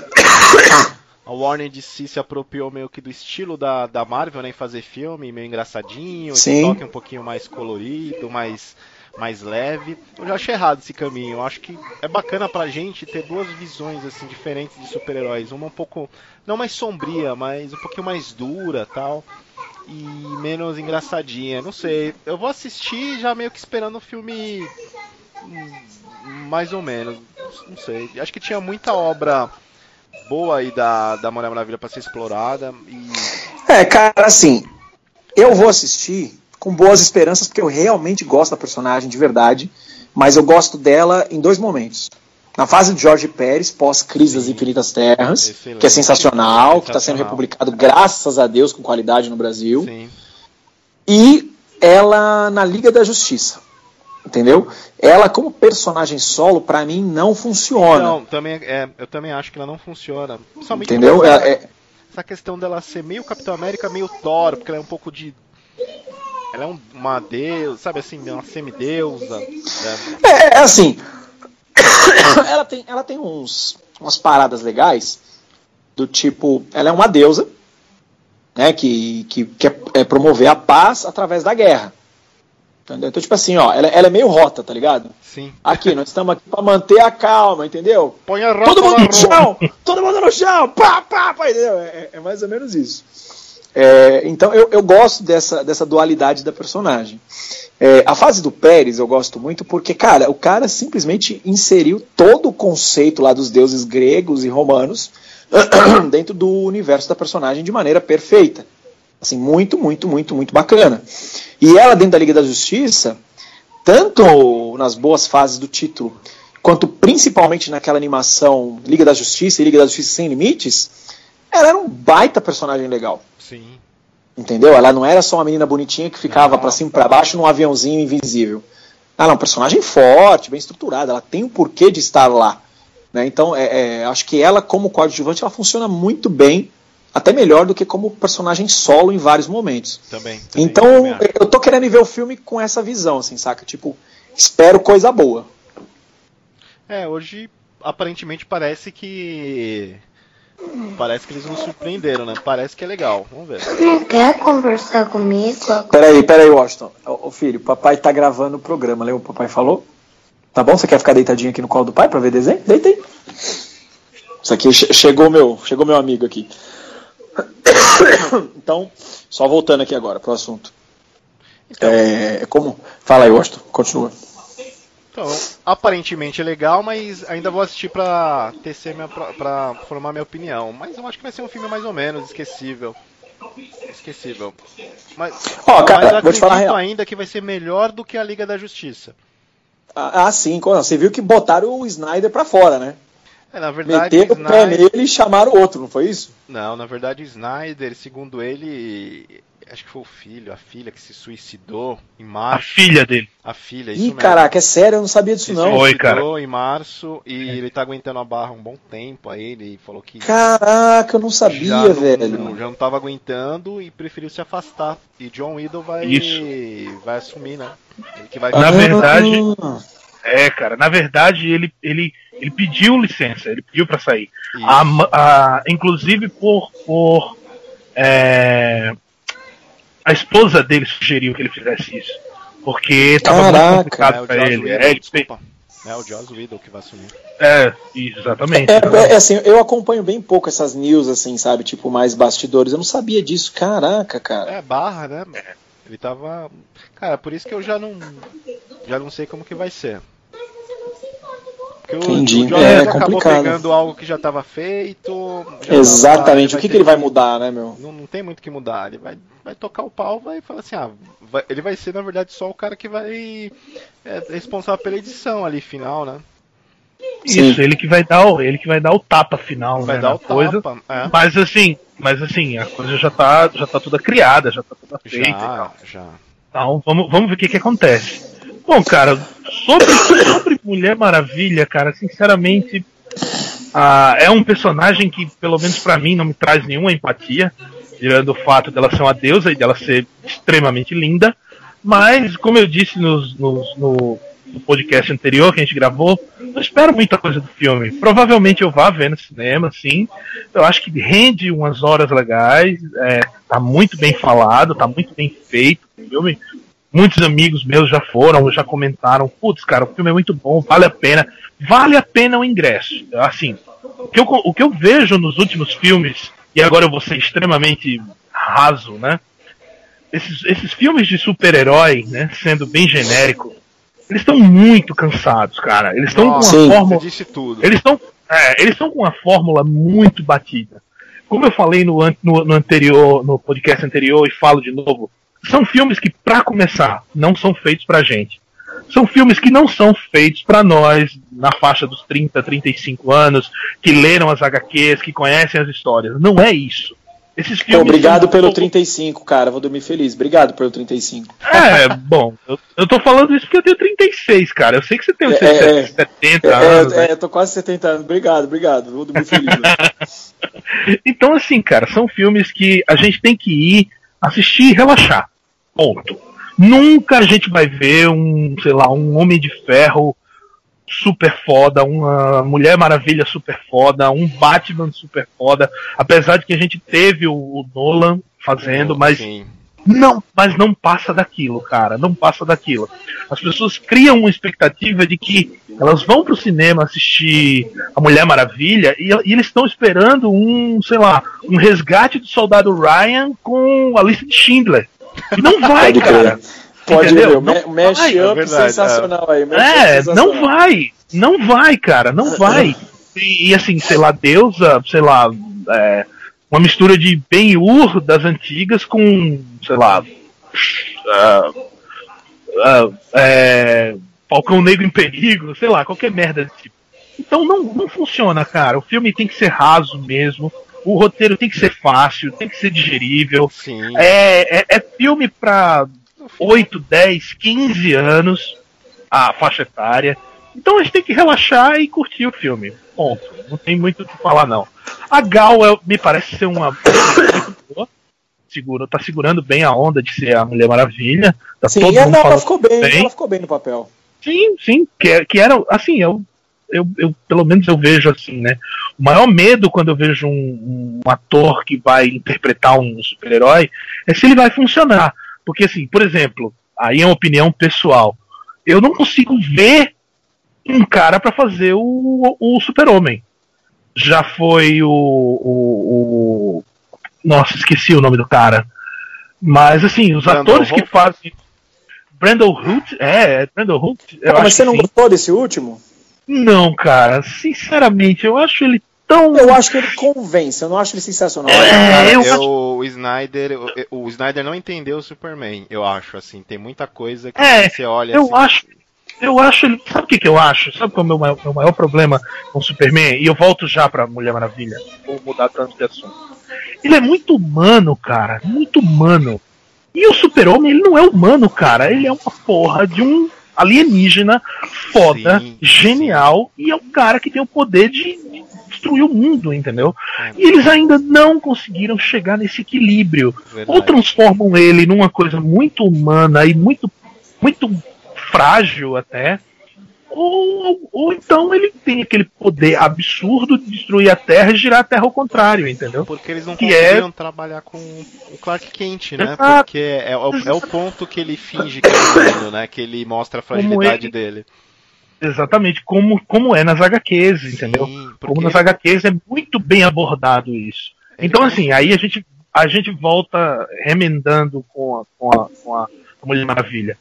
A Warner DC se apropriou meio que do estilo da, da Marvel, né? Em fazer filme meio engraçadinho, Sim. toque um pouquinho mais colorido, mais, mais leve. Eu já achei errado esse caminho. Eu acho que é bacana pra gente ter duas visões assim diferentes de super-heróis. Uma um pouco, não mais sombria, mas um pouquinho mais dura tal. E menos engraçadinha. Não sei. Eu vou assistir já meio que esperando o filme hum, mais ou menos. Não sei. Acho que tinha muita obra boa aí da, da Mulher Maravilha pra ser explorada. E É, cara, assim, eu vou assistir com boas esperanças, porque eu realmente gosto da personagem de verdade, mas eu gosto dela em dois momentos. Na fase de Jorge Pérez, pós-Crise das Infinitas Terras, Excelente. que é sensacional, que está sendo republicado, graças a Deus, com qualidade no Brasil. sim. E ela na Liga da Justiça. Entendeu? Ela, como personagem solo, pra mim não funciona. Não, também é, eu também acho que ela não funciona. Entendeu? essa, É- é- essa questão dela ser meio Capitão América, meio Thor, porque ela é um pouco de. Ela é um- uma deusa, sabe assim, uma semideusa. né? É, é assim. [coughs] ela tem, ela tem uns, umas paradas legais do tipo, ela é uma deusa, né, que, que quer é, promover a paz através da guerra. Entendeu? Então, tipo assim, ó, ela, ela é meio rota, tá ligado? Sim. Aqui, nós estamos aqui pra manter a calma, entendeu? Põe a Todo mundo no chão! Todo mundo no chão! Pá, pá, pá, entendeu? É, é mais ou menos isso. É, então eu, eu gosto dessa, dessa dualidade da personagem. É, a fase do Pérez eu gosto muito porque, cara, o cara simplesmente inseriu todo o conceito lá dos deuses gregos e romanos [clears throat] dentro do universo da personagem de maneira perfeita. Assim, muito, muito, muito, muito bacana. E ela, dentro da Liga da Justiça, tanto nas boas fases do título, quanto principalmente naquela animação Liga da Justiça e Liga da Justiça Sem Limites, ela era um baita personagem legal. Sim. Entendeu? Ela não era só uma menina bonitinha que ficava pra cima e pra baixo num aviãozinho invisível. Ela é um personagem forte, bem estruturada, ela tem o porquê de estar lá. né? Então, é, é, acho que ela, como coadjuvante, ela funciona muito bem, até melhor do que como personagem solo em vários momentos. Também. também, Então, também eu tô querendo ver o filme com essa visão, assim, saca? Tipo, espero coisa boa. É, hoje aparentemente parece que. Parece que eles nos surpreenderam, né? Parece que é legal. Vamos ver. Não quer conversar comigo? Peraí, peraí, Washington. Ô, ô, filho, papai tá gravando o programa, lembra o papai falou? Tá bom? Você quer ficar deitadinho aqui no colo do pai pra ver desenho? Deita aí. Isso aqui che- chegou meu, chegou meu amigo aqui. [coughs] Então, só voltando aqui agora pro assunto. Então, É, como? Fala aí, Washington, continua. Então, aparentemente é legal, mas ainda vou assistir pra tecer minha, pra formar minha opinião. Mas eu acho que vai ser um filme mais ou menos esquecível. Esquecível. Mas, Ó, cara, mas eu vou te falar a acredito real. ainda que vai ser melhor do que a Liga da Justiça. Ah, ah, sim, você viu que botaram o Snyder pra fora, né? É, na verdade, Meteram o pé Snyder... nele e chamaram o outro, não foi isso? Não, na verdade, Snyder, segundo ele, acho que foi o filho, a filha que se suicidou em A março. filha dele. A filha, isso Ih, mesmo. caraca, é sério, eu não sabia disso Se não. Oi, suicidou em março e ele tá aguentando a barra um bom tempo. Aí ele falou que Caraca, eu não sabia, já não, velho. já não tava aguentando e preferiu se afastar. E John Widow vai, Isso. vai assumir, né? Ele que vai Na verdade- Ah, É, cara, na verdade ele, ele, ele pediu licença, ele pediu pra sair. A, a- inclusive por. por é, a esposa dele sugeriu que ele fizesse isso. Porque tava Caraca. muito complicado é, o pra ele. Whedon, É, ele desculpa. É o Joss Whedon que vai assumir. é, exatamente. É, é, assim, eu acompanho bem pouco essas news, assim, sabe? Tipo, mais bastidores. Eu não sabia disso. Caraca, cara. É, barra, né? Ele tava. Cara, por isso que eu já não. Já não sei como que vai ser. Porque o, Entendi. o É, acabou complicado. pegando algo que já estava feito. já Exatamente. tava- O que, que ele vai mudar, né, meu? Não, não tem muito o que mudar. Ele vai, vai tocar o pau, vai falar assim, ah, vai- ele vai ser, na verdade, só o cara que vai é responsável pela edição ali final, né? Isso, Sim. ele que vai dar o, ele que vai dar o tapa final, Vai né, dar o coisa. tapa. É. Mas assim, mas assim, a coisa já tá, já tá toda criada, já tá toda feita e tal. Já, já. Então, vamos, vamos ver o que, que acontece. Bom, cara, sobre, sobre Mulher Maravilha, cara, sinceramente, ah, é um personagem que, pelo menos pra mim, não me traz nenhuma empatia. tirando o fato dela ser uma deusa e dela ser extremamente linda. Mas, como eu disse nos, nos, no, no podcast anterior que a gente gravou, não espero muita coisa do filme. Provavelmente eu vá ver no cinema, sim. Eu acho que rende umas horas legais, é, tá muito bem falado, tá muito bem feito o filme. Muitos amigos meus já foram, já comentaram, putz, cara, o filme é muito bom, vale a pena. Vale a pena o ingresso. Assim, o que eu, o que eu vejo nos últimos filmes, e agora eu vou ser extremamente raso, né? Esses, esses filmes de super-herói, né, sendo bem genérico, eles estão muito cansados, cara. Eles estão com uma Sim, fórmula. disse tudo. Eles estão é, eles estão com uma fórmula muito batida. Como eu falei no, no, no anterior, no podcast anterior e falo de novo, são filmes que, pra começar, não são feitos pra gente. São filmes que não são feitos pra nós, na faixa dos 30, 35 anos, que leram as HQs, que conhecem as histórias. Não é isso. Esses Pô, filmes. obrigado são- pelo 35, cara. Vou dormir feliz. Obrigado pelo 35. É, bom, eu, eu tô falando isso porque eu tenho 36, cara. Eu sei que você tem É, é, 70 É, anos. né? é, eu tô quase 70 anos. Obrigado, obrigado. Vou dormir feliz. [laughs] Então, assim, cara, são filmes que a gente tem que ir assistir e relaxar. Ponto. Nunca a gente vai ver um, sei lá, um Homem de Ferro super foda, uma Mulher Maravilha super foda, um Batman super foda. Apesar de que a gente teve o, Nolan fazendo, mas Sim. Não, mas não passa daquilo, cara. Não passa daquilo. As pessoas criam uma expectativa de que elas vão pro cinema assistir a Mulher Maravilha e, e eles estão esperando um, sei lá, um resgate do soldado Ryan com a lista de Schindler. E não [laughs] vai, Pode cara. Pode Entendeu? ver. Mesh vai, é sensacional aí. É, sensacional. não vai. Não vai, cara. Não vai. E, e, assim, sei lá, deusa, sei lá, é, uma mistura de Ben-Hur das antigas com, sei lá, ah, ah, é, Falcão Negro em Perigo, sei lá, qualquer merda desse tipo. Então não, não funciona, cara. O filme tem que ser raso mesmo. O roteiro tem que ser fácil, tem que ser digerível. Sim. É, é, é filme pra 8, 10, 15 anos, a faixa etária. Então a gente tem que relaxar e curtir o filme. Ponto. Não tem muito o que falar, não. A Gal é- me parece ser uma. Segura, tá segurando bem a onda de ser a Mulher Maravilha. Tá Sim, todo ela, mundo ela ficou bem, bem. ela ficou bem no papel. Sim, sim, que, é- que era, assim, eu, eu, eu, pelo menos eu vejo assim, né? O maior medo quando eu vejo um, um ator que vai interpretar um super-herói é se ele vai funcionar. Porque, assim, por exemplo, aí é uma opinião pessoal, eu não consigo ver um cara para fazer o, o super-homem. Já foi o, o, o- Nossa, esqueci o nome do cara. Mas, assim, os Brandon atores que fazem. Brandon Hoot? É, é Brandon Hoot. Eu Ah, mas acho você que não sim. gostou desse último? Não, cara, sinceramente, eu acho ele tão. Eu acho que ele convence, eu não acho ele sensacional. É, Cara, eu eu- acho- o Snyder, o, o Snyder não entendeu o Superman, eu acho, assim, tem muita coisa que É, você olha eu assim, acho. Eu acho ele. Sabe o que, que eu acho? Sabe qual é o meu maior, meu maior problema com o Superman? E eu volto já pra Mulher Maravilha. Vou mudar tanto de assunto. Ele é muito humano, cara. Muito humano. E o Super-Homem, ele não é humano, cara. Ele é uma porra de um alienígena foda, Sim, genial, e é um cara que tem o poder de de destruir o mundo, entendeu? É. E eles ainda não conseguiram chegar nesse equilíbrio. Verdade. Ou transformam ele numa coisa muito humana e muito, muito frágil até. Ou, ou então ele tem aquele poder absurdo de destruir a Terra e girar a Terra ao contrário, entendeu? Porque eles não que conseguiram trabalhar com o Clark Kent, né? Exato. Porque é, o- é o ponto que ele finge que é humano, né? Que ele mostra a fragilidade ele- dele. Exatamente, como, como é nas HQs, entendeu? Sim, Como porque nas HQs é muito bem abordado isso. Então, assim, aí a gente, a gente volta remendando com a, com a, com a Mulher Maravilha.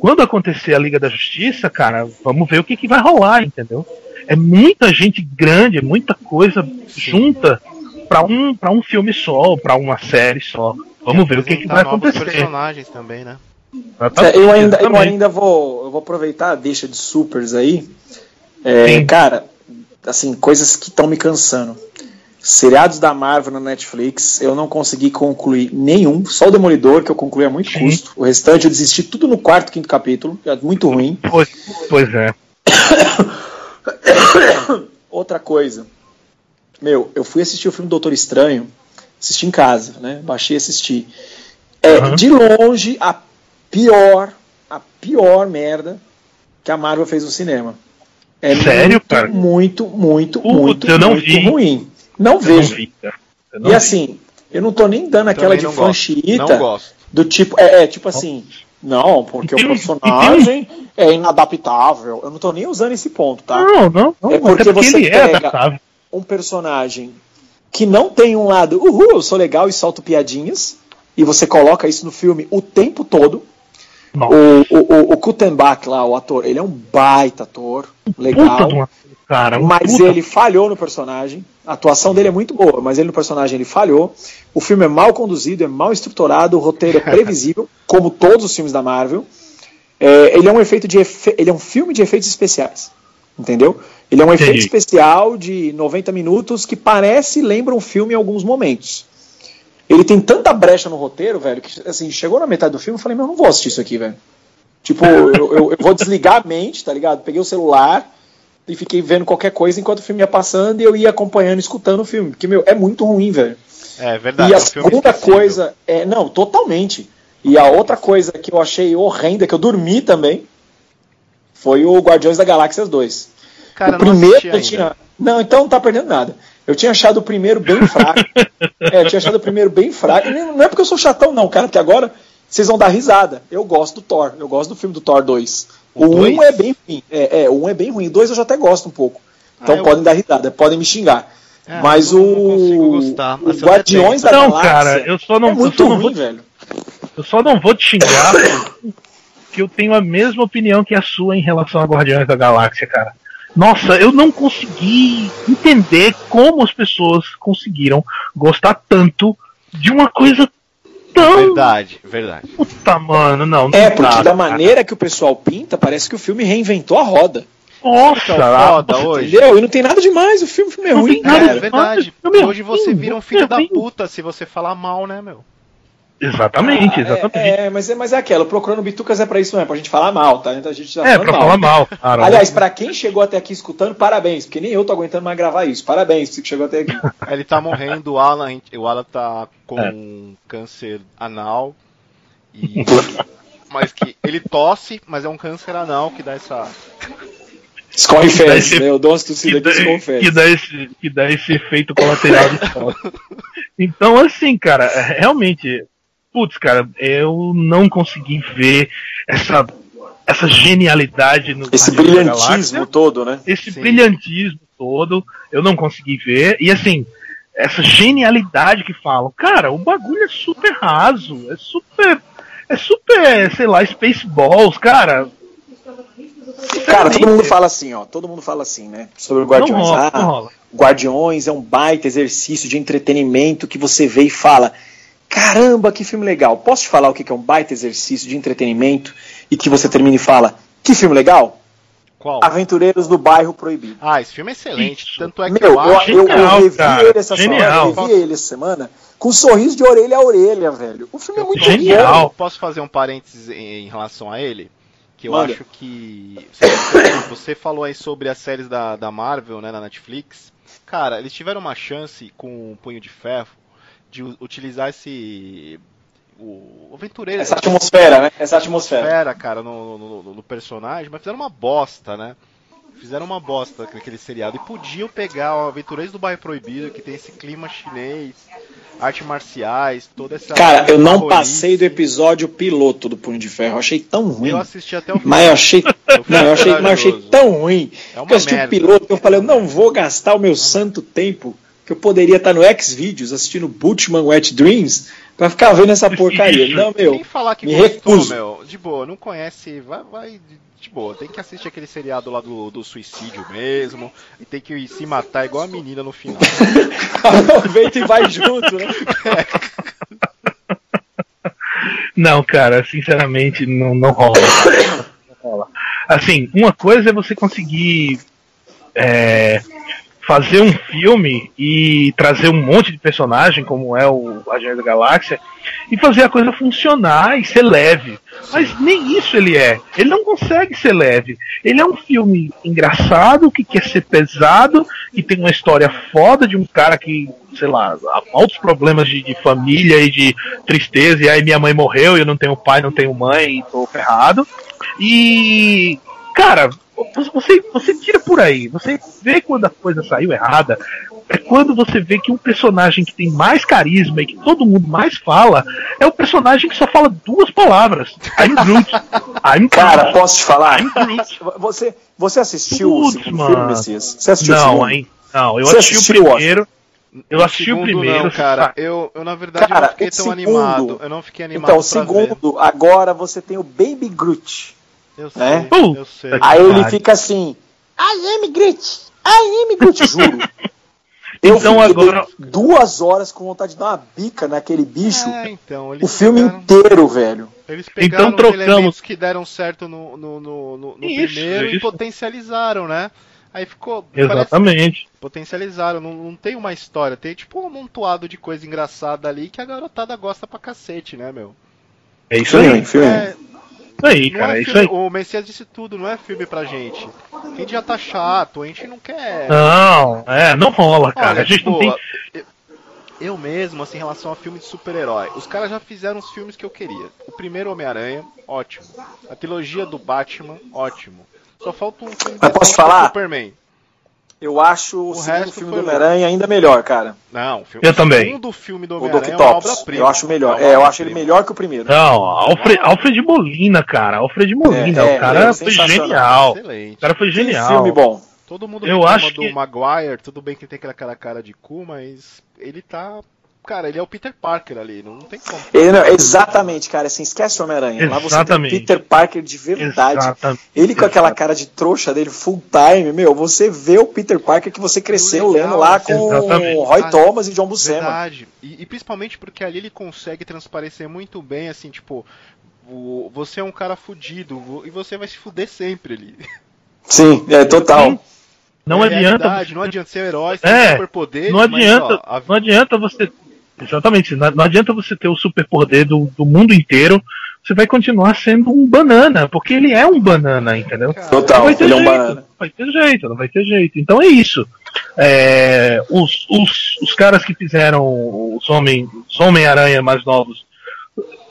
Quando acontecer a Liga da Justiça, cara, vamos ver o que, que vai rolar, entendeu? É muita gente grande, é muita coisa junta pra um, pra um filme só, pra uma série só. Vamos ver o que, que vai acontecer. personagens também, né? É, eu ainda, eu ainda vou, eu vou aproveitar a deixa de supers aí. É, cara, assim, coisas que estão me cansando. Seriados da Marvel na Netflix, eu não consegui concluir nenhum, só o Demolidor, que eu concluí a muito Sim. custo. O restante eu desisti tudo no quarto, quinto capítulo, é muito ruim. Pois, pois é. [coughs] Outra coisa. Meu, eu fui assistir o filme Doutor Estranho Assisti em casa, né? Baixei e assisti. É, Uhum. de longe, a pior, a pior merda que a Marvel fez no cinema. É Sério, muito, cara? muito, muito, Putz, muito, eu não muito vi. ruim. Não Eu não vejo. vi, E vi. assim, eu não tô nem dando aquela de não fã gosto. xiita, Não gosto. do tipo, é, é, tipo assim, não, porque o personagem é inadaptável. Eu não tô nem usando esse ponto, tá? Não, não, não. É porque porque você ele é pega- adaptável. Um personagem que não tem um lado, uhul, eu sou legal e solto piadinhas, e você coloca isso no filme o tempo todo. O, o, o, Kutenbach lá, o ator, ele é um baita ator, legal. Puta cara. Mas puta- ele falhou no personagem. A atuação dele é muito boa, mas ele no personagem ele falhou. O filme é mal conduzido, é mal estruturado, o roteiro é [laughs] previsível, como todos os filmes da Marvel. É, ele é um efeito de efe- ele é um filme de efeitos especiais, entendeu? Ele é um efeito Entendi. especial de 90 minutos que parece lembra um filme em alguns momentos. Ele tem tanta brecha no roteiro, velho, que assim, chegou na metade do filme eu falei, meu, eu não vou assistir isso aqui, velho. Tipo, eu, eu- eu vou desligar a mente, tá ligado? Peguei o celular e fiquei vendo qualquer coisa enquanto o filme ia passando e eu ia acompanhando, escutando o filme. Porque, meu, é muito ruim, velho. É verdade. e é a um filme segunda coisa, é, não, totalmente. E a outra coisa que eu achei horrenda, que eu dormi também, foi o Guardiões da Galáxia 2. Cara, o não primeiro ainda. tinha. Não, então não tá perdendo nada. Eu tinha achado o primeiro bem fraco. [laughs] é, eu tinha achado o primeiro bem fraco. Não é porque eu sou chatão, não, cara, porque agora vocês vão dar risada. Eu gosto do Thor. Eu gosto do filme do Thor 2. O O 1 dois? é bem ruim. É, é, o 1 é bem ruim. O 2 eu já até gosto um pouco. Então Ah, eu- podem dar risada, podem me xingar. É, Mas eu o, o eu Guardiões da Não, Galáxia cara, eu só não, é eu muito só não ruim, vou, velho. eu só não vou te xingar [coughs] que eu tenho a mesma opinião que a sua em relação a Guardiões da Galáxia, cara. Nossa, eu não consegui entender como as pessoas conseguiram gostar tanto de uma coisa tão Verdade, verdade. puta, mano, não. não É, dá, porque da cara. maneira que o pessoal pinta, parece que o filme reinventou a roda. Nossa, que é hoje? Entendeu? E não tem nada demais, o filme, o filme é Não ruim, tem nada É, cara. verdade. Hoje você vira um filme filho da puta se você falar mal, né, meu? Exatamente, Ah, exatamente. É, é, mas é, mas é aquela, o Procurando Bitucas é pra isso mesmo, pra gente falar mal, tá? Então a gente já É, pra mal. falar mal, cara. Aliás, pra quem chegou até aqui escutando, parabéns, porque nem eu tô aguentando mais gravar isso. Parabéns, você que chegou até aqui. [laughs] Ele tá morrendo, o Alan, o Alan tá com É. câncer anal. E. [laughs] mas que ele tosse, mas é um câncer anal que dá essa. Escorre fezes, esse- né? Umas tossidas que, aqui, que, dá esse, que dá esse efeito colateral do [laughs] sol. Então, assim, cara, realmente, putz, cara, eu não consegui ver essa, essa genialidade no Esse brilhantismo Galáxia, todo, né? esse Sim. brilhantismo todo, eu não consegui ver. E assim, essa genialidade que falam, cara, o bagulho é super raso, é super. É super, sei lá, Spaceballs, cara. Cara, todo mundo fala assim, ó. Todo mundo fala assim, né? Sobre o Guardiões. Não rola, ah, não rola. Guardiões é um baita exercício de entretenimento que você vê e fala: caramba, que filme legal. Posso te falar o que é um baita exercício de entretenimento e que você termina e fala: que filme legal? Qual? Aventureiros do Bairro Proibido. Ah, esse filme é excelente. Isso. Tanto é que Meu, eu eu, acho. eu, eu revi cara. ele essa Genial. semana, eu revi ele essa semana com um sorriso de orelha a orelha, velho. O filme é muito Genial. bom. Posso fazer um parênteses em, em relação a ele? Que eu Manda. acho que. Você, [coughs] você falou aí sobre as séries da, da Marvel, né, na Netflix. Cara, eles tiveram uma chance com o Punho de Ferro de utilizar esse. O aventureiro. Essa atmosfera, né? Essa atmosfera. atmosfera, cara, no, no- no- no personagem, mas fizeram uma bosta, né? Fizeram uma bosta naquele seriado. E podiam pegar o Aventureiros do Bairro Proibido, que tem esse clima chinês, artes marciais, toda essa. Cara, eu não passei do episódio piloto do Punho de Ferro. Eu achei tão ruim. Eu assisti até o Mas eu achei, [laughs] não, eu achei, mas eu achei tão ruim. É eu assisti o merda. piloto que eu falei, eu não vou gastar o meu santo tempo que eu poderia estar no Xvideos assistindo Bultman Wet Dreams pra ficar vendo essa porcaria. Não, meu. Quem falar que me gostou, recuso. meu, de boa, não conhece, vai, vai de- boa. Tem que assistir aquele seriado lá do, do suicídio mesmo. E tem que se matar igual a menina no final. [laughs] Aproveita e vai junto, né? [laughs] Não, cara, sinceramente, não, não rola. Não rola. Assim, uma coisa é você conseguir é, fazer um filme e trazer um monte de personagem, como é o Guardiões da Galáxia, e fazer a coisa funcionar e ser leve. Mas nem isso ele é. Ele não consegue ser leve. Ele é um filme engraçado, que quer ser pesado, que tem uma história foda de um cara que, sei lá, há altos problemas de, de família e de tristeza, e aí minha mãe morreu e eu não tenho pai, não tenho mãe, e tô ferrado. E. Cara, você, você tira por aí, você vê quando a coisa saiu errada, é quando você vê que o personagem que tem mais carisma e que todo mundo mais fala é o personagem que só fala duas palavras. I'm Groot. [laughs] I'm Cara, Groot. posso te falar? I'm Groot. Você, você assistiu o Putz, segundo mano. filme, Messias? Você assistiu o Não, segundo? hein? Não, eu Você assisti o assistiu, ó. primeiro. Eu assisti o segundo primeiro, Não, cara, eu, eu na verdade Cara, não fiquei o tão segundo- animado. Eu não fiquei animado Então, o pra ver. segundo, agora você tem o Baby Groot. Eu sei, né? eu sei. Aí ele fica assim, I am Groot, I am Groot, juro. [laughs] Eu Então fiquei agora- duas horas com vontade de dar uma bica naquele bicho. É, então, eles o filme pegaram- inteiro, velho. Eles Então pegaram os trocamos- elementos que deram certo no, no, no, no- no Isso, primeiro e isso. potencializaram, né? Aí ficou. parece- Exatamente. potencializaram, não, não tem uma história, tem tipo um amontoado de coisa engraçada ali que a garotada gosta pra cacete, né, meu? É isso aí. filme. É, Isso aí, não cara. é É isso filme, aí. o Messias disse tudo, não é filme pra gente. A gente já tá chato, a gente não quer. Não, é, não rola, cara. Olha, a gente tipo, não tem. eu- mesmo, assim, em relação a filme de super-herói, os caras já fizeram os filmes que eu queria. O primeiro Homem-Aranha, ótimo. A trilogia do Batman, ótimo. Só falta um filme Mas posso falar? Superman. Eu acho o, O segundo filme do Homem-Aranha ainda melhor, cara. Não, o filme, Eu o também. segundo filme do O Homem-Aranha é uma obra-prima. eu acho melhor. uma É, eu acho ele melhor que o primeiro. Não, Alfred, Alfred Molina, cara. Alfred Molina. É, é, o cara é foi genial. Excelente. O cara foi Que genial. filme bom. Todo mundo Eu acho do que- Maguire, tudo bem que ele tem aquela cara, cara de cu, mas ele tá. Cara, ele é o Peter Parker ali, não tem como. Ele não- exatamente, cara. Assim, esquece o Homem-Aranha. Lá você tem o Exatamente. Peter Parker de verdade. Exatamente. Ele com aquela cara de trouxa dele full time, meu, você vê o Peter Parker que você cresceu Legal, lendo lá com exatamente. Roy Ah, Thomas e John Buscema. Verdade. E, e principalmente porque ali ele consegue transparecer muito bem, assim, tipo, o- você é um cara fudido e você vai se fuder sempre ali. Sim, é total. Sim. Não É adianta. não adianta ser herói, ser É, superpoderes, Não mas, adianta, ó, a- não adianta você. Exatamente, não não adianta você ter o superpoder do, do mundo inteiro. Você vai continuar sendo um banana, porque ele é um banana, entendeu? Total. Não vai ter ele é um jeito, banana. não vai ter jeito, não vai ter jeito. Então é isso. É, os, os, os caras que fizeram os Homem- os Homem-Aranha mais novos,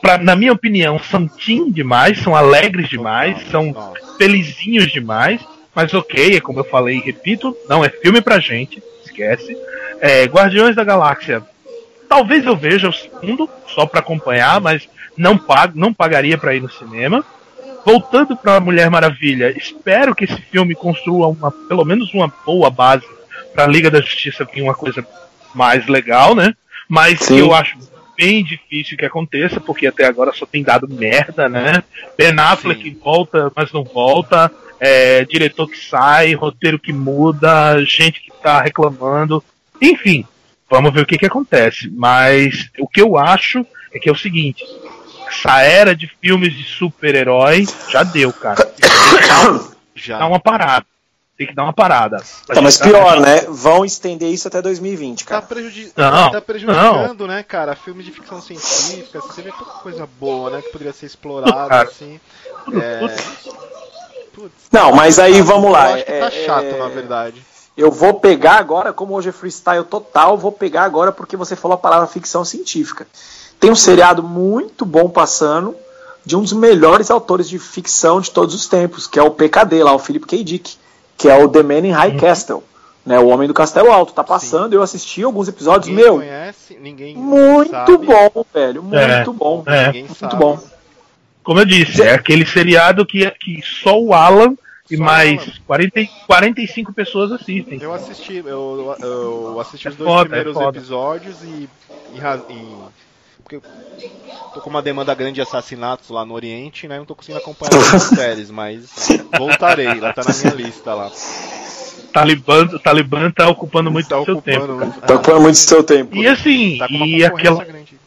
pra, na minha opinião, são teen demais, são alegres demais, são felizinhos demais, mas ok, é como eu falei e repito, não é filme pra gente, esquece. É, Guardiões da Galáxia, talvez eu veja o segundo, só pra acompanhar, mas não, pago, não pagaria pra ir no cinema. Voltando pra Mulher Maravilha, espero que esse filme construa uma, pelo menos uma boa base pra Liga da Justiça vir uma coisa mais legal, né? Mas Sim. eu acho bem difícil que aconteça, porque até agora só tem dado merda, né? Ben Affleck Sim. volta, mas não volta, é, diretor que sai, roteiro que muda, gente que tá reclamando, enfim, vamos ver o que que acontece. Mas o que eu acho é que é o seguinte, essa era de filmes de super-herói já deu, cara. [coughs] Já. Dá uma parada. Tem que dar uma parada. Tá, mas gente pior, né? Vão estender isso até 2020, Tá, cara. prejudi- Não, tá prejudicando, né, cara? Filmes de ficção científica, você vê tanta coisa boa, né? Que poderia ser explorada, Cara. assim. É... Putz, Não, mas aí vamos lá. Eu acho que tá é- chato, é- na verdade. Eu vou pegar agora, como hoje é freestyle total, vou pegar agora porque você falou a palavra ficção científica. Tem um seriado muito bom passando de um dos melhores autores de ficção de todos os tempos, que é o PKD lá, o Philip K. Dick, que é o The Man in High Uhum. Castle, né, o Homem do Castelo Alto. Tá passando, eu assisti alguns episódios, Ninguém meu, conhece, ninguém muito sabe, bom, velho, muito É, bom, é. Muito sabe. bom. Como eu disse, é aquele seriado que, que só o Alan e Só mais Alan. 40, e 45 pessoas assistem. Eu assisti, eu, eu assisti os É dois foda, primeiros é episódios e, e, e- porque tô com uma demanda grande de assassinatos lá no Oriente, né? Não tô conseguindo acompanhar [laughs] as séries, mas voltarei, ela tá na minha lista lá. Talibã, o Talibã tá ocupando muito Tá do seu tempo. cara. muito- Tá ocupando muito seu tempo. E assim, tá com uma e aquela, grande.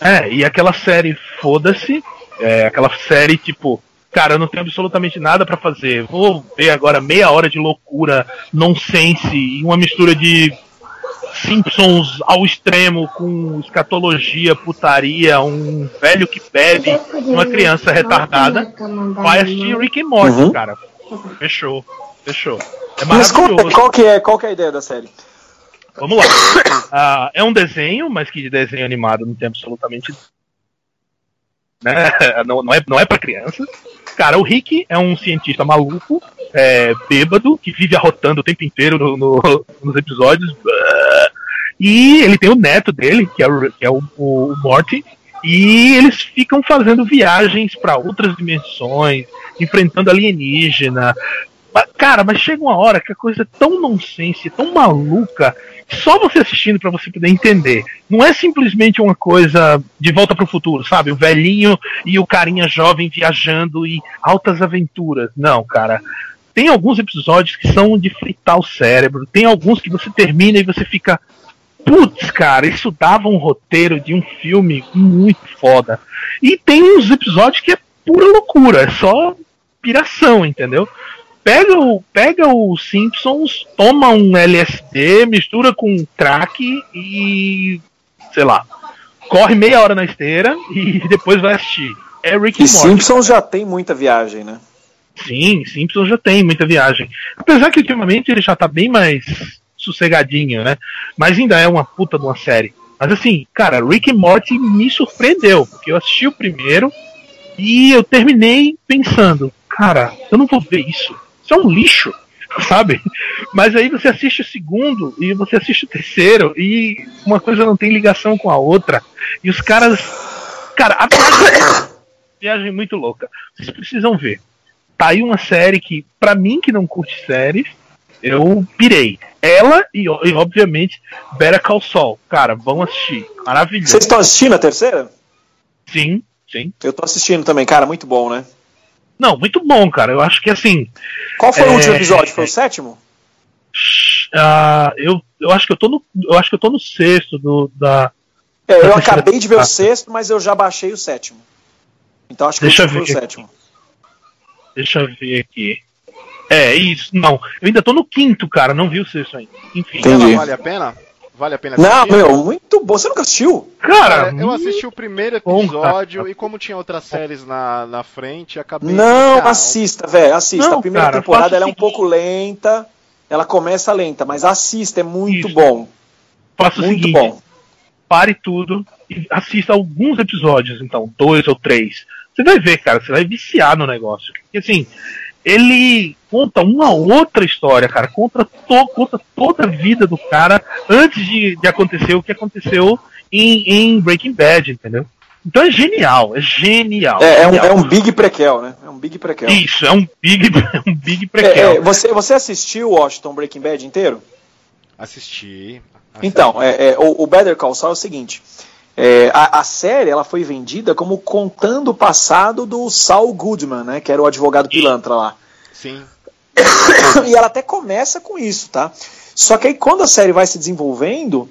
é, e aquela série Foda-se, é, aquela série tipo, cara, eu não tenho absolutamente nada pra fazer. Vou ver agora meia hora de loucura, nonsense e uma mistura de Simpsons ao extremo com escatologia, putaria, um velho que bebe, uma criança retardada. Vai assistir Rick and Morty, Uhum. cara. Fechou, fechou. É Mas qual que é, qual que é a ideia da série? Vamos lá. [coughs] Ah, é um desenho, mas que de desenho animado não tem absolutamente. Né? [laughs] Não, não, é, não é pra crianças. Cara, o Rick é um cientista maluco, é, bêbado, que vive arrotando o tempo inteiro no- no- nos episódios. E ele tem o neto dele, que é o, que é o, o Morty. E eles ficam fazendo viagens pra outras dimensões, enfrentando alienígena. Cara, mas chega uma hora que a coisa é tão nonsense, tão maluca, só você assistindo pra você poder entender. Não é simplesmente uma coisa de volta pro futuro, sabe? O velhinho e o carinha jovem viajando e altas aventuras. Não, cara. Tem alguns episódios que são de fritar o cérebro, tem alguns que você termina e você fica. Putz, cara, isso dava um roteiro de um filme muito foda. E tem uns episódios que é pura loucura, é só piração, entendeu? Pega o, pega o Simpsons, toma um LSD, mistura com crack e. sei lá. Corre meia hora na esteira e [laughs] depois vai assistir. É Rick E Morty. Simpsons já tem muita viagem, né? Sim, Simpsons já tem muita viagem. Apesar que ultimamente ele já tá bem mais sossegadinho, né? Mas ainda é uma puta de uma série. Mas assim, cara, Rick and Morty me surpreendeu, porque eu assisti o primeiro e eu terminei pensando, cara, eu não vou ver isso. Isso é um lixo, sabe? Mas aí você assiste o segundo e você assiste o terceiro e uma coisa não tem ligação com a outra. E os caras. Cara, a viagem, [coughs] viagem muito louca. Vocês precisam ver tá aí uma série que, pra mim que não curte séries, eu pirei. Ela e, e, obviamente, Better Call Saul. Cara, vão assistir. Maravilhoso. Vocês estão assistindo a terceira? Sim, sim. Eu tô assistindo também, cara, muito bom, né? Não, muito bom, cara. Eu acho que assim. Qual foi o É, último episódio? Foi o sétimo? ah, eu, eu acho que eu tô no. Eu acho que eu tô no sexto do, da. É, eu acabei de ver o sexto, mas eu já baixei o sétimo. Então acho que Deixa o eu último foi o ver. sétimo. Deixa eu ver aqui. É, isso. Não. Eu ainda tô no quinto, cara. Não vi o sexto ainda. Enfim. Entendi. Ela vale a pena? Vale a pena Não, assistir? meu, muito bom. Você nunca assistiu? Cara, Cara, eu assisti o primeiro bom, episódio cara. e como tinha outras séries na, na frente, acabei. Não, Ah, assista, velho, assista. Não, a primeira cara, temporada ela é um pouco lenta, ela começa lenta, mas assista, é muito Isso. bom. faça o Muito seguinte. bom. pare tudo e assista alguns episódios, então, dois ou três. Você vai ver, cara, você vai viciar no negócio. Porque assim, ele conta uma outra história, cara, conta, to- conta toda a vida do cara antes de, de acontecer o que aconteceu em, em Breaking Bad, entendeu? Então é genial, é genial. É, é um, é um big prequel, né? É um big prequel. Isso, é um big, [laughs] um big É, prequel. é, você, você assistiu Washington Breaking Bad inteiro? Assisti. Então, é, é, o, o Better Call Saul é o seguinte. É, a, a série ela foi vendida como contando o passado do Saul Goodman, né? Que era o advogado pilantra lá. Sim. [coughs] e ela até começa com isso, tá? Só que aí quando a série vai se desenvolvendo,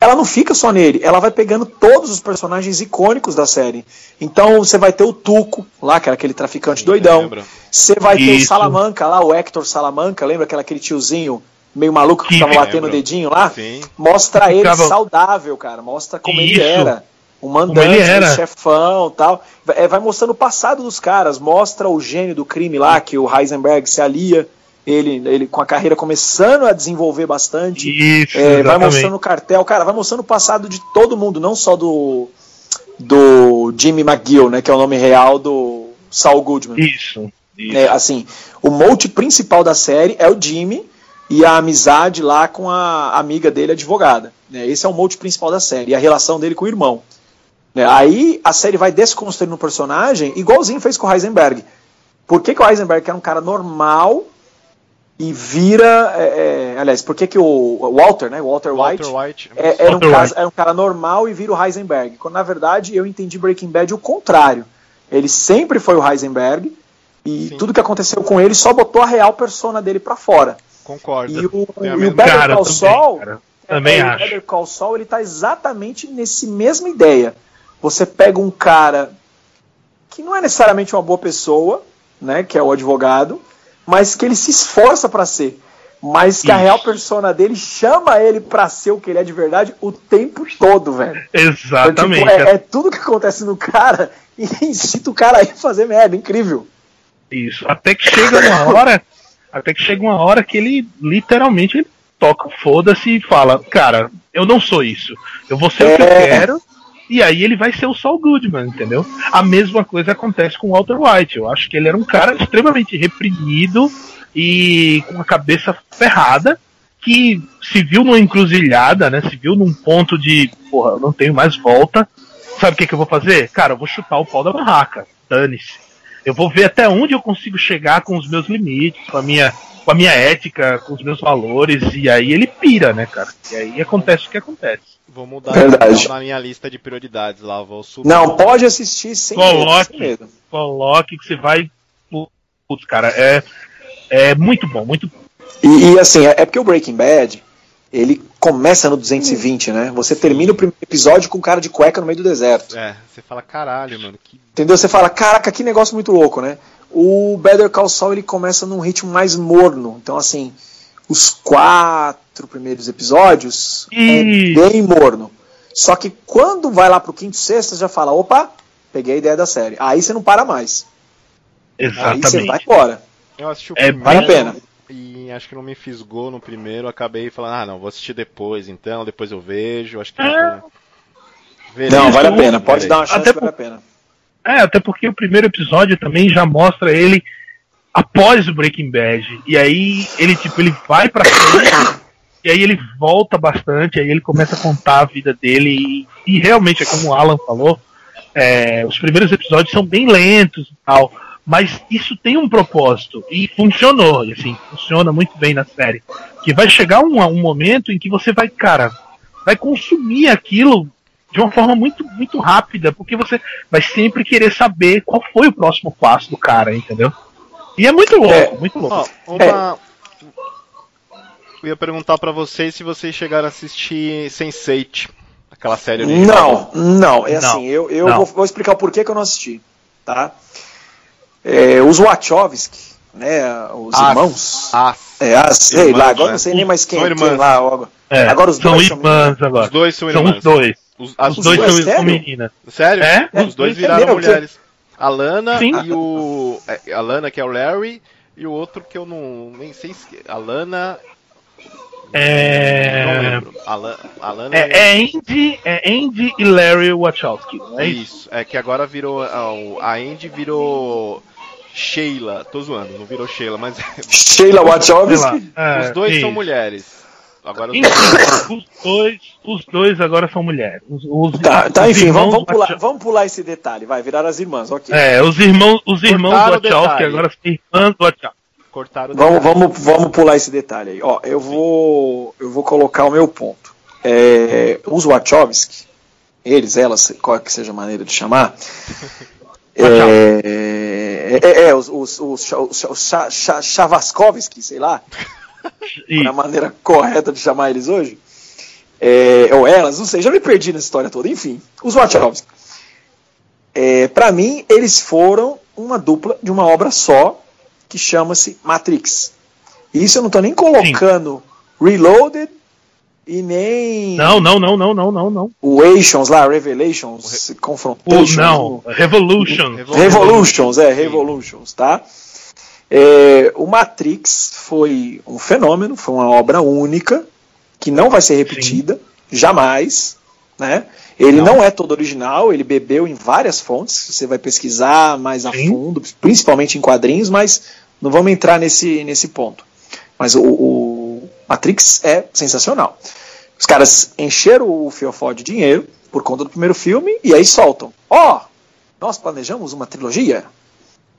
ela não fica só nele, ela vai pegando todos os personagens icônicos da série. Então você vai ter o Tuco, lá, que era aquele traficante Sim, doidão. Você vai ter o Isso. Salamanca lá, o Hector Salamanca, lembra aquele, aquele tiozinho meio maluco que ficava batendo o dedinho lá? Sim. Mostra ele Ficava- saudável, cara. Mostra como ele Isso. era. O ele mandante, era. o chefão tal. Vai, é, vai mostrando o passado dos caras. Mostra o gênio do crime lá, que o Heisenberg se alia. Ele, ele com a carreira começando a desenvolver bastante. Isso, É, vai mostrando o cartel. Cara, vai mostrando o passado de todo mundo, não só do, do Jimmy McGill, né? Que é o nome real do Saul Goodman. Isso. isso. É, assim, o mote principal da série é o Jimmy e a amizade lá com a amiga dele, advogada. né? Esse é o mote principal da série, e a relação dele com o irmão. né? Aí a série vai desconstruindo o personagem, igualzinho fez com o Heisenberg. Por que, que o Heisenberg, que era um cara normal, e vira. é, é, aliás, por que, que o Walter, né? Walter White, Walter White. é- era, um Walter cara, era um cara normal e vira o Heisenberg. Quando na verdade eu entendi Breaking Bad o contrário. Ele sempre foi o Heisenberg e Sim. tudo que aconteceu com ele só botou a real persona dele pra fora. Concordo. E o, e o Better Cara, Call também, Saul, cara. Também é, o acho. Better Call Saul ele tá exatamente nesse mesma ideia. Você pega um cara que não é necessariamente uma boa pessoa, né, que é o advogado, mas que ele se esforça para ser. Mas que a real persona dele chama ele pra ser o que ele é de verdade o tempo todo, velho. Exatamente. Então, tipo, é, é tudo que acontece no cara [laughs] e incita o cara a ir fazer merda. Incrível. Isso. Até que chega uma hora. Até que chega uma hora que ele literalmente ele toca foda-se e fala, cara, eu não sou isso. Eu vou ser o que eu É. quero. E aí ele vai ser o Saul Goodman, entendeu? A mesma coisa acontece com o Walter White. Eu acho que ele era um cara extremamente reprimido e com a cabeça ferrada, que se viu numa encruzilhada, né? Se viu num ponto de, porra, eu não tenho mais volta. Sabe o que, que eu vou fazer? Cara, eu vou chutar o pau da barraca. Dane-se. Eu vou ver até onde eu consigo chegar com os meus limites, com a minha, com a minha ética, com os meus valores, e aí ele pira, né, cara? E aí acontece o que acontece. Vou mudar Verdade. na minha lista de prioridades lá, vou subir. Não, pode assistir sem medo. Coloque. Sem medo. Coloque que você vai. Putz, cara, é, é muito bom, muito bom. E, e, assim, é é porque o Breaking Bad, ele começa no 220, né? Você termina o primeiro episódio com um cara de cueca no meio do deserto. É, você fala, caralho, mano, que Entendeu? Você fala, caraca, que negócio muito louco, né? O Better Call Saul, ele começa num ritmo mais morno. Então, assim, os quatro primeiros episódios Isso. é bem morno. Só que quando vai lá pro quinto, sexto, você já fala, opa, peguei a ideia da série. Aí você não para mais. Aí você vai Exatamente. embora. Eu assisti o É, primeiro vale a pena. Acho que não me fisgou no primeiro, acabei falando, ah não, vou assistir depois então, depois eu vejo, acho que É. Verei. Não, vale a pena. Verei. Pode dar uma chance, Até vale a pena. É, até porque o primeiro episódio também já mostra ele após o Breaking Bad. E aí ele, tipo, ele vai pra frente, e aí ele volta bastante, aí ele começa a contar a vida dele. E, e realmente, é como o Alan falou, é, os primeiros episódios são bem lentos e tal. Mas isso tem um propósito. E funcionou, e assim, funciona muito bem na série. Que vai chegar um, um momento em que você vai, cara, vai consumir aquilo de uma forma muito, muito rápida, porque você vai sempre querer saber qual foi o próximo passo do cara, entendeu? E é muito louco, É. muito louco. Ó, uma... Eu ia perguntar pra vocês se vocês chegaram a assistir Sense8, aquela série original. Não, não. É Não, assim, eu, eu não. Vou, vou explicar o porquê que eu não assisti. Tá? É, os Wachowski, né? Os As- irmãos. Ah, É, as, sei irmãs, lá, agora né? não sei nem mais quem, São quem lá. ó. É, agora os são dois são irmãs agora. os dois são São irmãs. os dois. Os, as Os dois dois, são, são sério? meninas. Sério? É? Os dois É viraram mesmo? mulheres. A Lana Sim. e o. é, A Lana, que é o Larry, e o outro que eu não. Nem sei se. A Lana. Não É. lembro. A, La- a Lana É, é Andy, é Andy e Larry Wachowski, é isso? Isso, é que agora virou. A Andy virou. Sheila. Tô zoando, não virou Sheila, mas. Sheila Sei lá. Wachowski. É, os dois são mulheres. Agora os Então, os dois, os dois agora são mulheres. Os, os- Tá, tá os enfim, vamos, irmãos vamos, pular, vamos pular esse detalhe. Vai virar as irmãs, ok. É, os irmãos, os irmãos Cortaram o Wachowski agora são irmãs Wachowski. cortaram o Vamos, vamos, vamos pular esse detalhe aí. Ó, eu vou, eu vou colocar o meu ponto. É, os Wachowski, eles, elas, qual que seja a maneira de chamar, [laughs] é, é, é, os, os, os, os, os Cha- Cha- Chavaskovski, sei lá, [laughs] E- a maneira correta de chamar eles hoje, é, ou elas, não sei, já me perdi nessa história toda. Enfim, os Wachowski. É, para mim, eles foram uma dupla de uma obra só que chama-se Matrix. E isso eu não tô nem colocando Reloaded e nem Não, não, não, não, não, não, não. o Ations lá, Revelations, O, Confrontations. não, Revolution. Revolutions, é, Sim. Revolutions, tá? É, o Matrix foi um fenômeno, foi uma obra única, que não vai ser repetida, jamais, né? Ele não. Não. é todo original, ele bebeu em várias fontes, você vai pesquisar mais a Sim. fundo, principalmente em quadrinhos, mas não vamos entrar nesse, nesse ponto. Mas o, o Matrix é sensacional. Os caras encheram o fiofó de dinheiro por conta do primeiro filme e aí soltam. Ó, nós planejamos uma trilogia.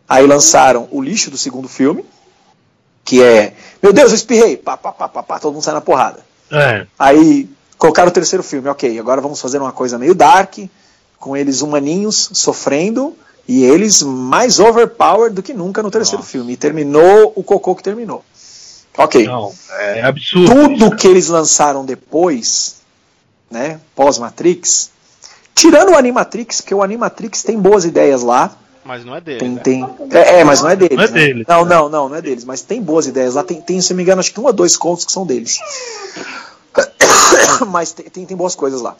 Aí lançaram o lixo do segundo filme, que é, meu Deus, eu espirrei, pá, pá, pá, pá, pá, todo mundo sai na porrada. É, Aí colocaram o terceiro filme, ok, agora vamos fazer uma coisa meio dark, com eles humaninhos sofrendo e eles mais overpowered do que nunca no terceiro Nossa. filme. E terminou o cocô que terminou. Ok. não, é absurdo. Tudo que eles lançaram depois, né, pós-Matrix, tirando o Animatrix, porque o Animatrix tem boas ideias lá, Mas não é dele. Tem, né? tem... É, é, mas não é deles. Não é né? deles. Não, não, não, não é deles. Mas tem boas ideias. Lá tem, tem, se não me engano, acho que um ou dois contos que são deles. [coughs] mas tem, tem, tem boas coisas lá.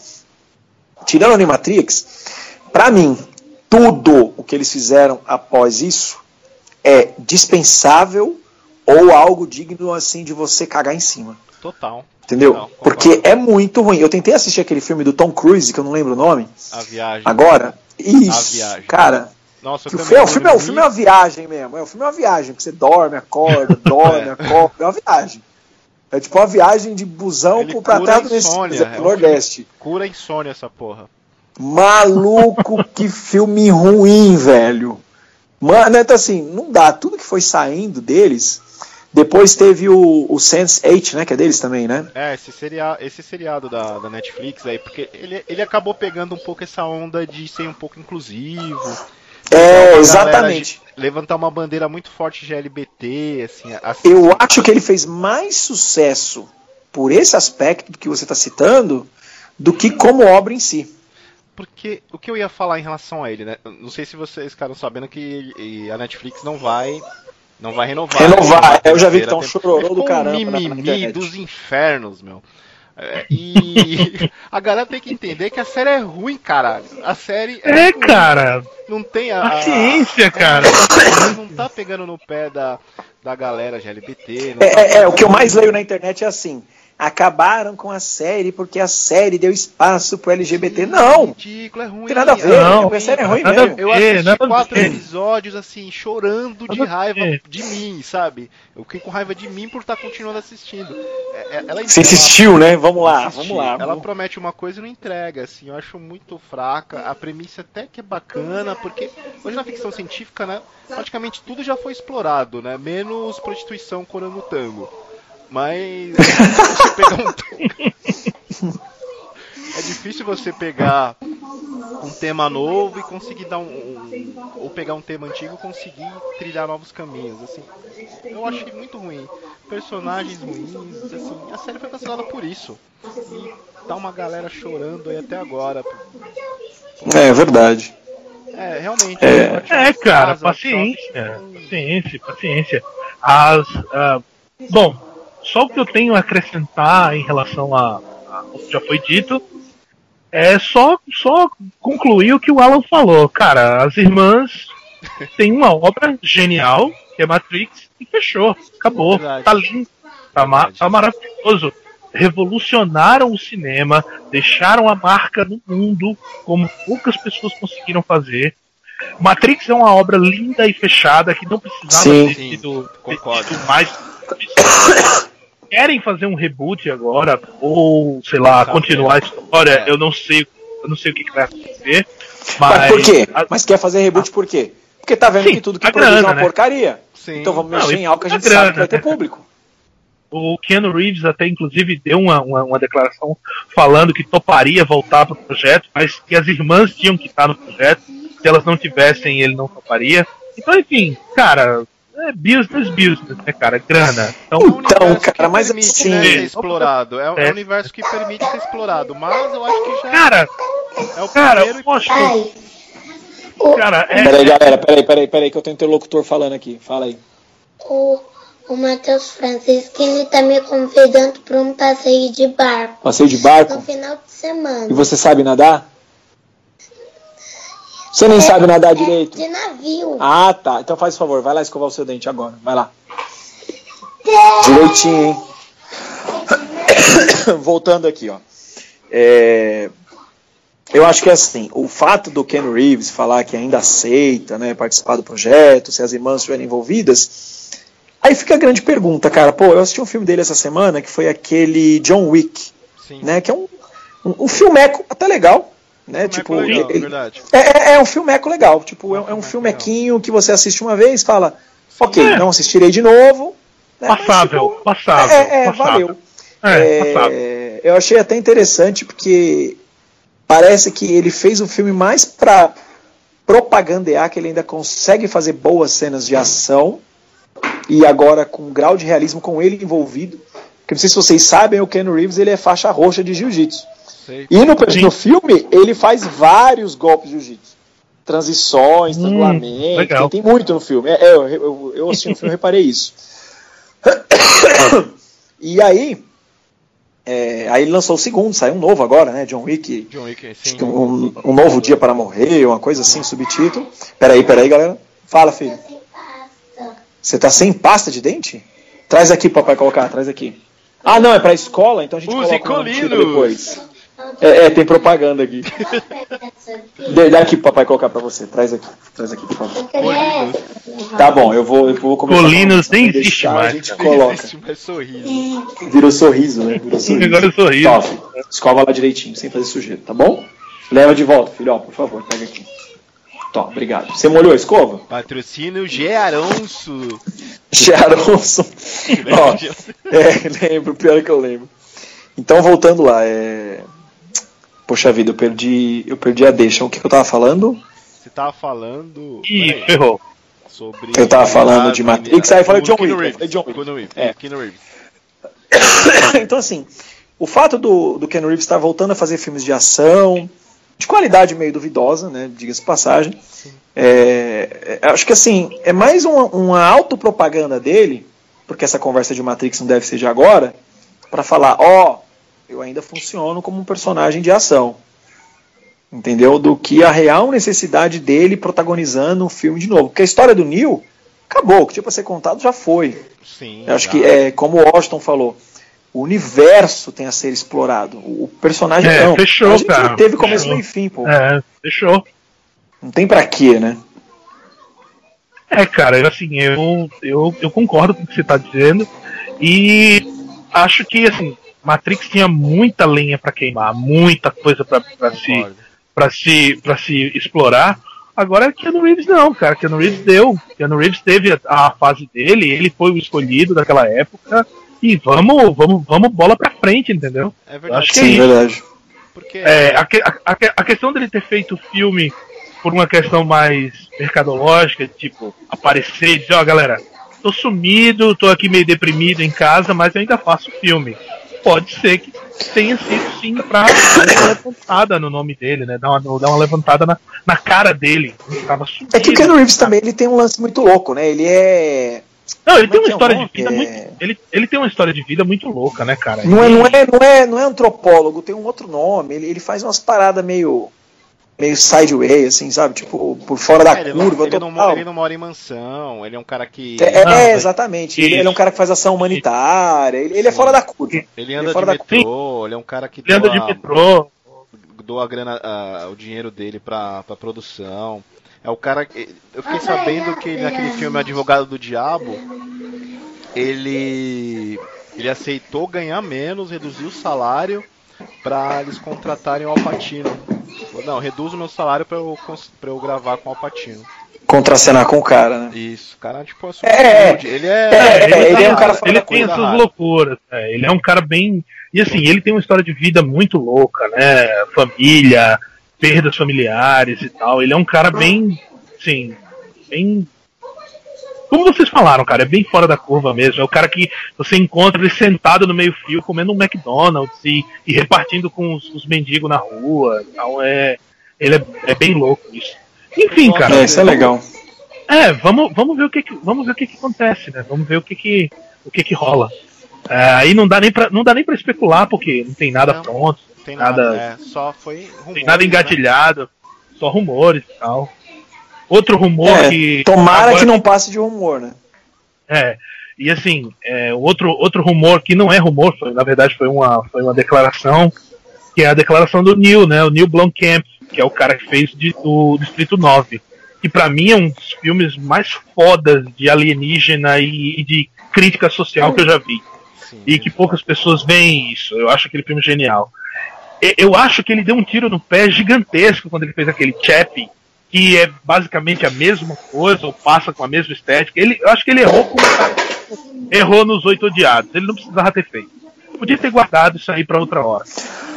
Tirando a Animatrix, pra mim, tudo o que eles fizeram após isso é dispensável ou algo digno assim de você cagar em cima. Total. Entendeu? Concordo. Porque é muito ruim. Eu tentei assistir aquele filme do Tom Cruise, que eu não lembro o nome, A viagem. agora. Isso, viagem. cara. Nossa, o, filme, é, o, filme é, o muito. filme é uma viagem mesmo. É, o filme é uma viagem, que você dorme, acorda, [laughs] dorme, É. acorda. É uma viagem. É tipo uma viagem de busão Ele pra terra do a insônia, é Nordeste. Cura a insônia essa porra. Maluco, [laughs] que filme ruim, velho. Mano, então assim, não dá. Tudo que foi saindo deles. Depois teve o, o Sense8, né? Que é deles também, né? É, esse, seria, esse seriado da, da Netflix aí, porque ele, ele acabou pegando um pouco essa onda de ser um pouco inclusivo. É, exatamente. levantar uma bandeira muito forte de LGBT, assim. assim Eu acho que ele fez mais sucesso por esse aspecto que você está citando do que como obra em si. Porque o que eu ia falar em relação a ele, né? Não sei se vocês ficaram sabendo que a Netflix não vai. Não vai renovar. Renovar, né? eu já vi que tá um chororô do caramba Ficou na- um mimimi dos infernos, meu. É, e [laughs] a galera tem que entender que a série é ruim, caralho. A série É, ruim. cara. Não tem a. a- Paciência, cara. Não tá pegando no pé da, da galera não É, tá é, é, o que eu mais leio na internet é assim: acabaram com a série porque a série deu espaço pro LGBT. Não! Ridículo, é ruim. tem nada a ver, Não, a série é ruim nada mesmo. ver. Eu assisti nada quatro ver. episódios assim, chorando de raiva de mim, sabe? Eu fiquei com raiva de mim por estar continuando assistindo. É- é- Ela, Você insistiu, né? Vamos lá, vamos lá. Ela promete uma coisa e não entrega, assim, eu acho muito fraca. A premissa até que é bacana, porque hoje na ficção científica, né, praticamente tudo já foi explorado, né, menos prostituição corando tango. Mas é difícil você pegar um É difícil você pegar um tema novo e conseguir dar um, um- ou pegar um tema antigo e conseguir trilhar novos caminhos, assim. Eu achei muito ruim. Personagens ruins, assim, a série foi cancelada por isso. E tá uma galera chorando aí até agora. É verdade. É, realmente. É. ótimo. É, cara, Casa, paciência. shopping. Paciência, paciência. As, ah, bom, só o que eu tenho a acrescentar em relação a, a o que já foi dito é só, só concluir o que o Alan falou. Cara, as irmãs [laughs] têm uma obra genial, que é Matrix, e fechou. Acabou. Verdade. Tá lindo. Tá, ma- tá maravilhoso. Revolucionaram o cinema, deixaram a marca no mundo como poucas pessoas conseguiram fazer. Matrix é uma obra linda e fechada que não precisava Sim. ter Sim, sido, ter mais. Querem fazer um reboot agora, ou sei lá, continuar a história, é. eu não sei, eu não sei o que, que vai acontecer. Mas, Mas, por quê? a- Mas quer fazer reboot por quê? Porque tá vendo Sim, que tudo que a produz é grana, uma né? porcaria. Sim. Então vamos Não, mexer em algo que a gente grana, sabe que vai ter né? público. O Keanu Reeves até inclusive deu uma, uma, uma declaração falando que toparia voltar pro projeto, mas que as irmãs tinham que estar no projeto. Se elas não tivessem, ele não toparia. Então, enfim, cara, é business, business, né, cara? Grana. Então, É um Então, universo cara, que mas permite assim- né, ser explorado. É um, é um É. universo que permite ser explorado. Mas eu acho que já cara, é o cara, primeiro e poxa, Ai, o, cara, é, Peraí, galera, peraí, peraí, peraí, que eu tenho interlocutor falando aqui. Fala aí. o, o Matheus Francisco ele tá me convidando para um passeio de barco Passeio de no barco. final de semana. E você sabe nadar? Você nem sabe nadar É direito? de navio. Ah, tá. Então faz o favor, vai lá escovar o seu dente agora. Vai lá. Direitinho, hein? [coughs] Voltando aqui, ó. É, Eu acho que é assim, o fato do Ken Reeves falar que ainda aceita né, participar do projeto, se as irmãs estiverem envolvidas, aí fica a grande pergunta, cara. Pô, eu assisti um filme dele essa semana que foi aquele John Wick, Sim. né? Que é um, um, um filmeco até legal, né? tipo, Como é é legal, ele- verdade. é, é- é um filmeco legal, tipo, é, é um filmeco filmequinho que você assiste uma vez e fala, ok, É. não assistirei de novo. né, mas, passável, tipo, passável. é, é, passável. valeu. É, É, passável. eu achei até interessante porque parece que ele fez o filme mais pra propagandear que ele ainda consegue fazer boas cenas de ação e agora com um grau de realismo com ele envolvido. Porque não sei se vocês sabem, o Ken Reeves ele é faixa roxa de jiu-jitsu. Sei. E no, filme ele faz vários golpes de jiu-jitsu. transições, Hum, estrangulamento, legal. tem, muito no filme. É, é, eu, eu, eu assisti no filme e reparei isso. [coughs] e aí, é, aí ele lançou o segundo, saiu um novo agora, né? John Wick, John Wick, sim. um, um novo dia para morrer, uma coisa assim, subtítulo. Peraí, peraí, galera. Fala, filho. Você tá sem pasta de dente? Traz aqui, papai, colocar, traz aqui. Ah, não, é pra escola, então a gente Use coloca Colinos. depois. É, é, tem propaganda aqui. Dá aqui pro papai colocar pra você. Traz aqui. Traz aqui, por favor. Tá bom, eu vou, eu vou começar. Colinos a falar, nem deixar, existe A mais, gente cara. coloca. Existe sorriso. Virou sorriso, né? Virou sorriso. Agora eu sorriso. Filho. Escova lá direitinho, sem fazer sujeira, tá bom? Leva de volta, filho, ó, por favor, pega aqui. Tó, obrigado. Você molhou a escova? Patrocínio Gearonço. Sharonson. [laughs] Ó, é, lembro, pior é que eu lembro. Então, voltando lá, é... Poxa vida, eu perdi, eu perdi a deixa. O que, que eu tava falando? Você tava falando. Ih, ferrou. sobre. Eu tava falando de Matrix, aí eu falei o John Wick, falei John Wick. É. [coughs] Então, assim, o fato do, do Ken Reeves estar voltando a fazer filmes de ação, de qualidade meio duvidosa, né, diga-se passagem, é, é, acho que assim, é mais uma, uma autopropaganda dele, porque essa conversa de Matrix não deve ser de agora, para falar, ó, eu ainda funciono como um personagem de ação. Entendeu? Do que a real necessidade dele protagonizando um filme de novo. Porque a história do Neil acabou, o que tinha pra ser contado já foi. Sim. Eu acho que é como o Washington falou, o universo tem a ser explorado. O personagem É, não. fechou, a gente cara, teve começo, fechou. meio e fim, pô. É, fechou. Não tem pra quê, né? É, cara, eu, assim, eu, eu, eu concordo com o que você tá dizendo. E acho que, assim, Matrix tinha muita lenha pra queimar, muita coisa pra, pra se, pra, se, pra se explorar. Agora, Keanu Reeves não, cara. Keanu Reeves deu. Keanu Reeves teve a, a fase dele, ele foi o escolhido daquela época. E vamos, vamos, vamos bola pra frente, entendeu? É verdade. acho que é Sim, isso. verdade. Porque É, a, a- a, questão dele ter feito o filme por uma questão mais mercadológica, tipo, aparecer e dizer, ó, galera, tô sumido, tô aqui meio deprimido em casa, mas eu ainda faço filme. Pode ser que tenha sido sim pra dar uma levantada no nome dele, né? Dar uma, dar uma levantada na, na cara dele. Sumido. É que o Ken Reeves também ele tem um lance muito louco, né? Ele é. Não, ele tem Como é uma que é história de vida É- muito. Ele, ele tem uma história de vida muito louca, né, cara? Não é, não é, não é, não é antropólogo, tem um outro nome. Ele, ele faz umas paradas meio. Meio sideways, assim, sabe? Tipo, por fora da É, ele, curva. ele, não, total. mo- ele não mora em mansão, ele é um cara que. É, Não, é, exatamente. Ele, ele é um cara que faz ação humanitária. Ele, ele é fora da curva. Ele ele anda é fora de da metrô, ele é um cara que Ele anda de metrô. doa a grana, a- o dinheiro dele pra, pra produção. É o cara que. Eu fiquei sabendo que ele, naquele filme Advogado do Diabo, ele. Ele aceitou ganhar menos, reduzir o salário pra eles contratarem o Alpatino. Não, reduz o meu salário pra eu, pra eu gravar com o Alpatino. Contracenar com o cara, né? Isso, o cara, tipo, é É. Ele é. é, ele, ele é um cara ele tem essas loucuras. é, ele é um cara bem. E assim, ele tem uma história de vida muito louca, né? Família, perdas familiares e tal. Ele é um cara bem. Assim, bem. Como vocês falaram, cara, é bem fora da curva mesmo. É o cara que você encontra ele sentado no meio-fio comendo um McDonald's e, e repartindo com os, os mendigos na rua. Então é. Ele é, é bem louco isso. Enfim, cara. É, isso é legal. É, vamos, vamos ver o que, que- vamos ver o que, que acontece, né? Vamos ver o que que, o que, que rola. É, aí não dá nem pra, não dá nem para especular porque não tem nada Não. pronto, Não tem nada- nada. É, só foi rumores, tem nada né? engatilhado, só rumores e tal. Outro rumor É, que tomara agora- que não passe de rumor, né? é, e assim, é, outro, outro rumor que não é rumor, foi, na verdade foi uma, foi uma declaração, que é a declaração do Neil, né? O Neil Blomkamp, que é o cara que fez de, o Distrito 9. Que pra mim é um dos filmes mais fodas de alienígena e, e de crítica social que eu já vi. Sim. E que poucas pessoas veem isso. Eu acho aquele filme genial. E- Eu acho que ele deu um tiro no pé gigantesco quando ele fez aquele Chappie, que é basicamente a mesma coisa, ou passa com a mesma estética. Ele, eu acho que ele errou errou nos Oito Odiados. Ele não precisava ter feito. Podia ter guardado isso aí pra outra hora.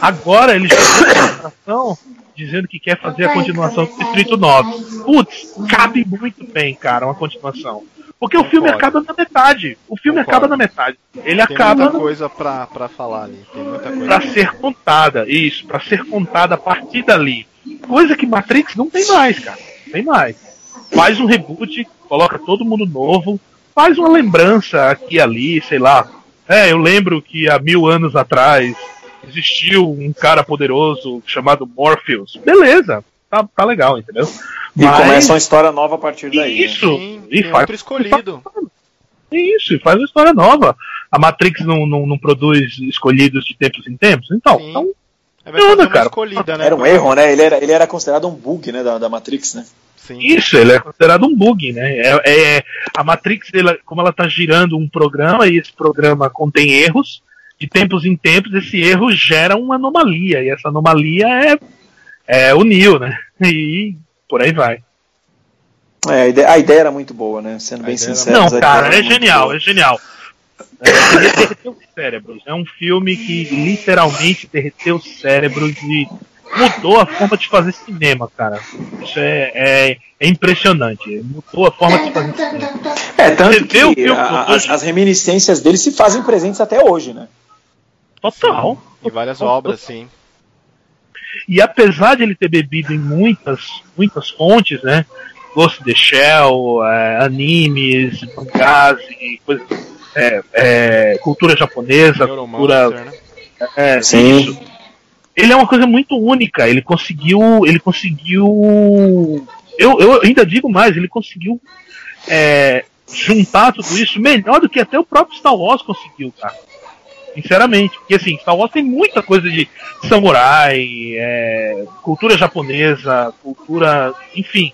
Agora ele já declaração dizendo que quer fazer a continuação do Distrito 9. Putz, cabe muito bem, cara, uma continuação. Porque o filme Concordo. acaba na metade. O filme Concordo. acaba na metade. Ele Tem acaba muita no- coisa pra, pra falar ali. Tem muita coisa. pra ser contada, isso, pra ser contada a partir dali. Coisa que Matrix não tem mais, cara. tem mais. Faz um reboot, coloca todo mundo novo, faz uma lembrança aqui e ali, sei lá. É, eu lembro que há mil anos atrás existiu um cara poderoso chamado Morpheus. Beleza, tá, tá legal, entendeu? E Mas... começa uma história nova a partir daí. Né? Isso, né? e faz outro escolhido. Isso, e faz uma história nova. A Matrix não, não, não produz escolhidos de tempos em tempos, então, Sim. então Cara. Escolhida, né? Era um erro, né? Ele era, ele era considerado um bug, né, da, da Matrix, né? Sim. Isso, ele é considerado um bug, né? É, é a Matrix, ela, como ela está girando um programa e esse programa contém erros, de tempos em tempos esse erro gera uma anomalia e essa anomalia é, é o Neo, né? E por aí vai. É, a ideia, a ideia era muito boa, né? Sendo a bem sincero. Não, cara, é genial, é genial. É, derreteu cérebros. É um filme que literalmente derreteu cérebros e mudou a forma de fazer cinema, cara. Isso é, é, é impressionante. Mudou a forma de fazer cinema. É, tanto que filme, a, as, as, reminiscências dele se fazem presentes até hoje, né? Total. Em várias total. obras, sim. E apesar de ele ter bebido em muitas, muitas fontes, né? Ghost in the Shell, é, animes, mangás e coisas é, é, cultura japonesa, cultura. Né? É, Sim. Isso. Ele é uma coisa muito única. Ele conseguiu. Ele conseguiu. Eu, eu ainda digo mais, ele conseguiu é, juntar tudo isso melhor do que até o próprio Star Wars conseguiu, cara. Sinceramente. Porque assim, Star Wars tem muita coisa de samurai, é, cultura japonesa, cultura. enfim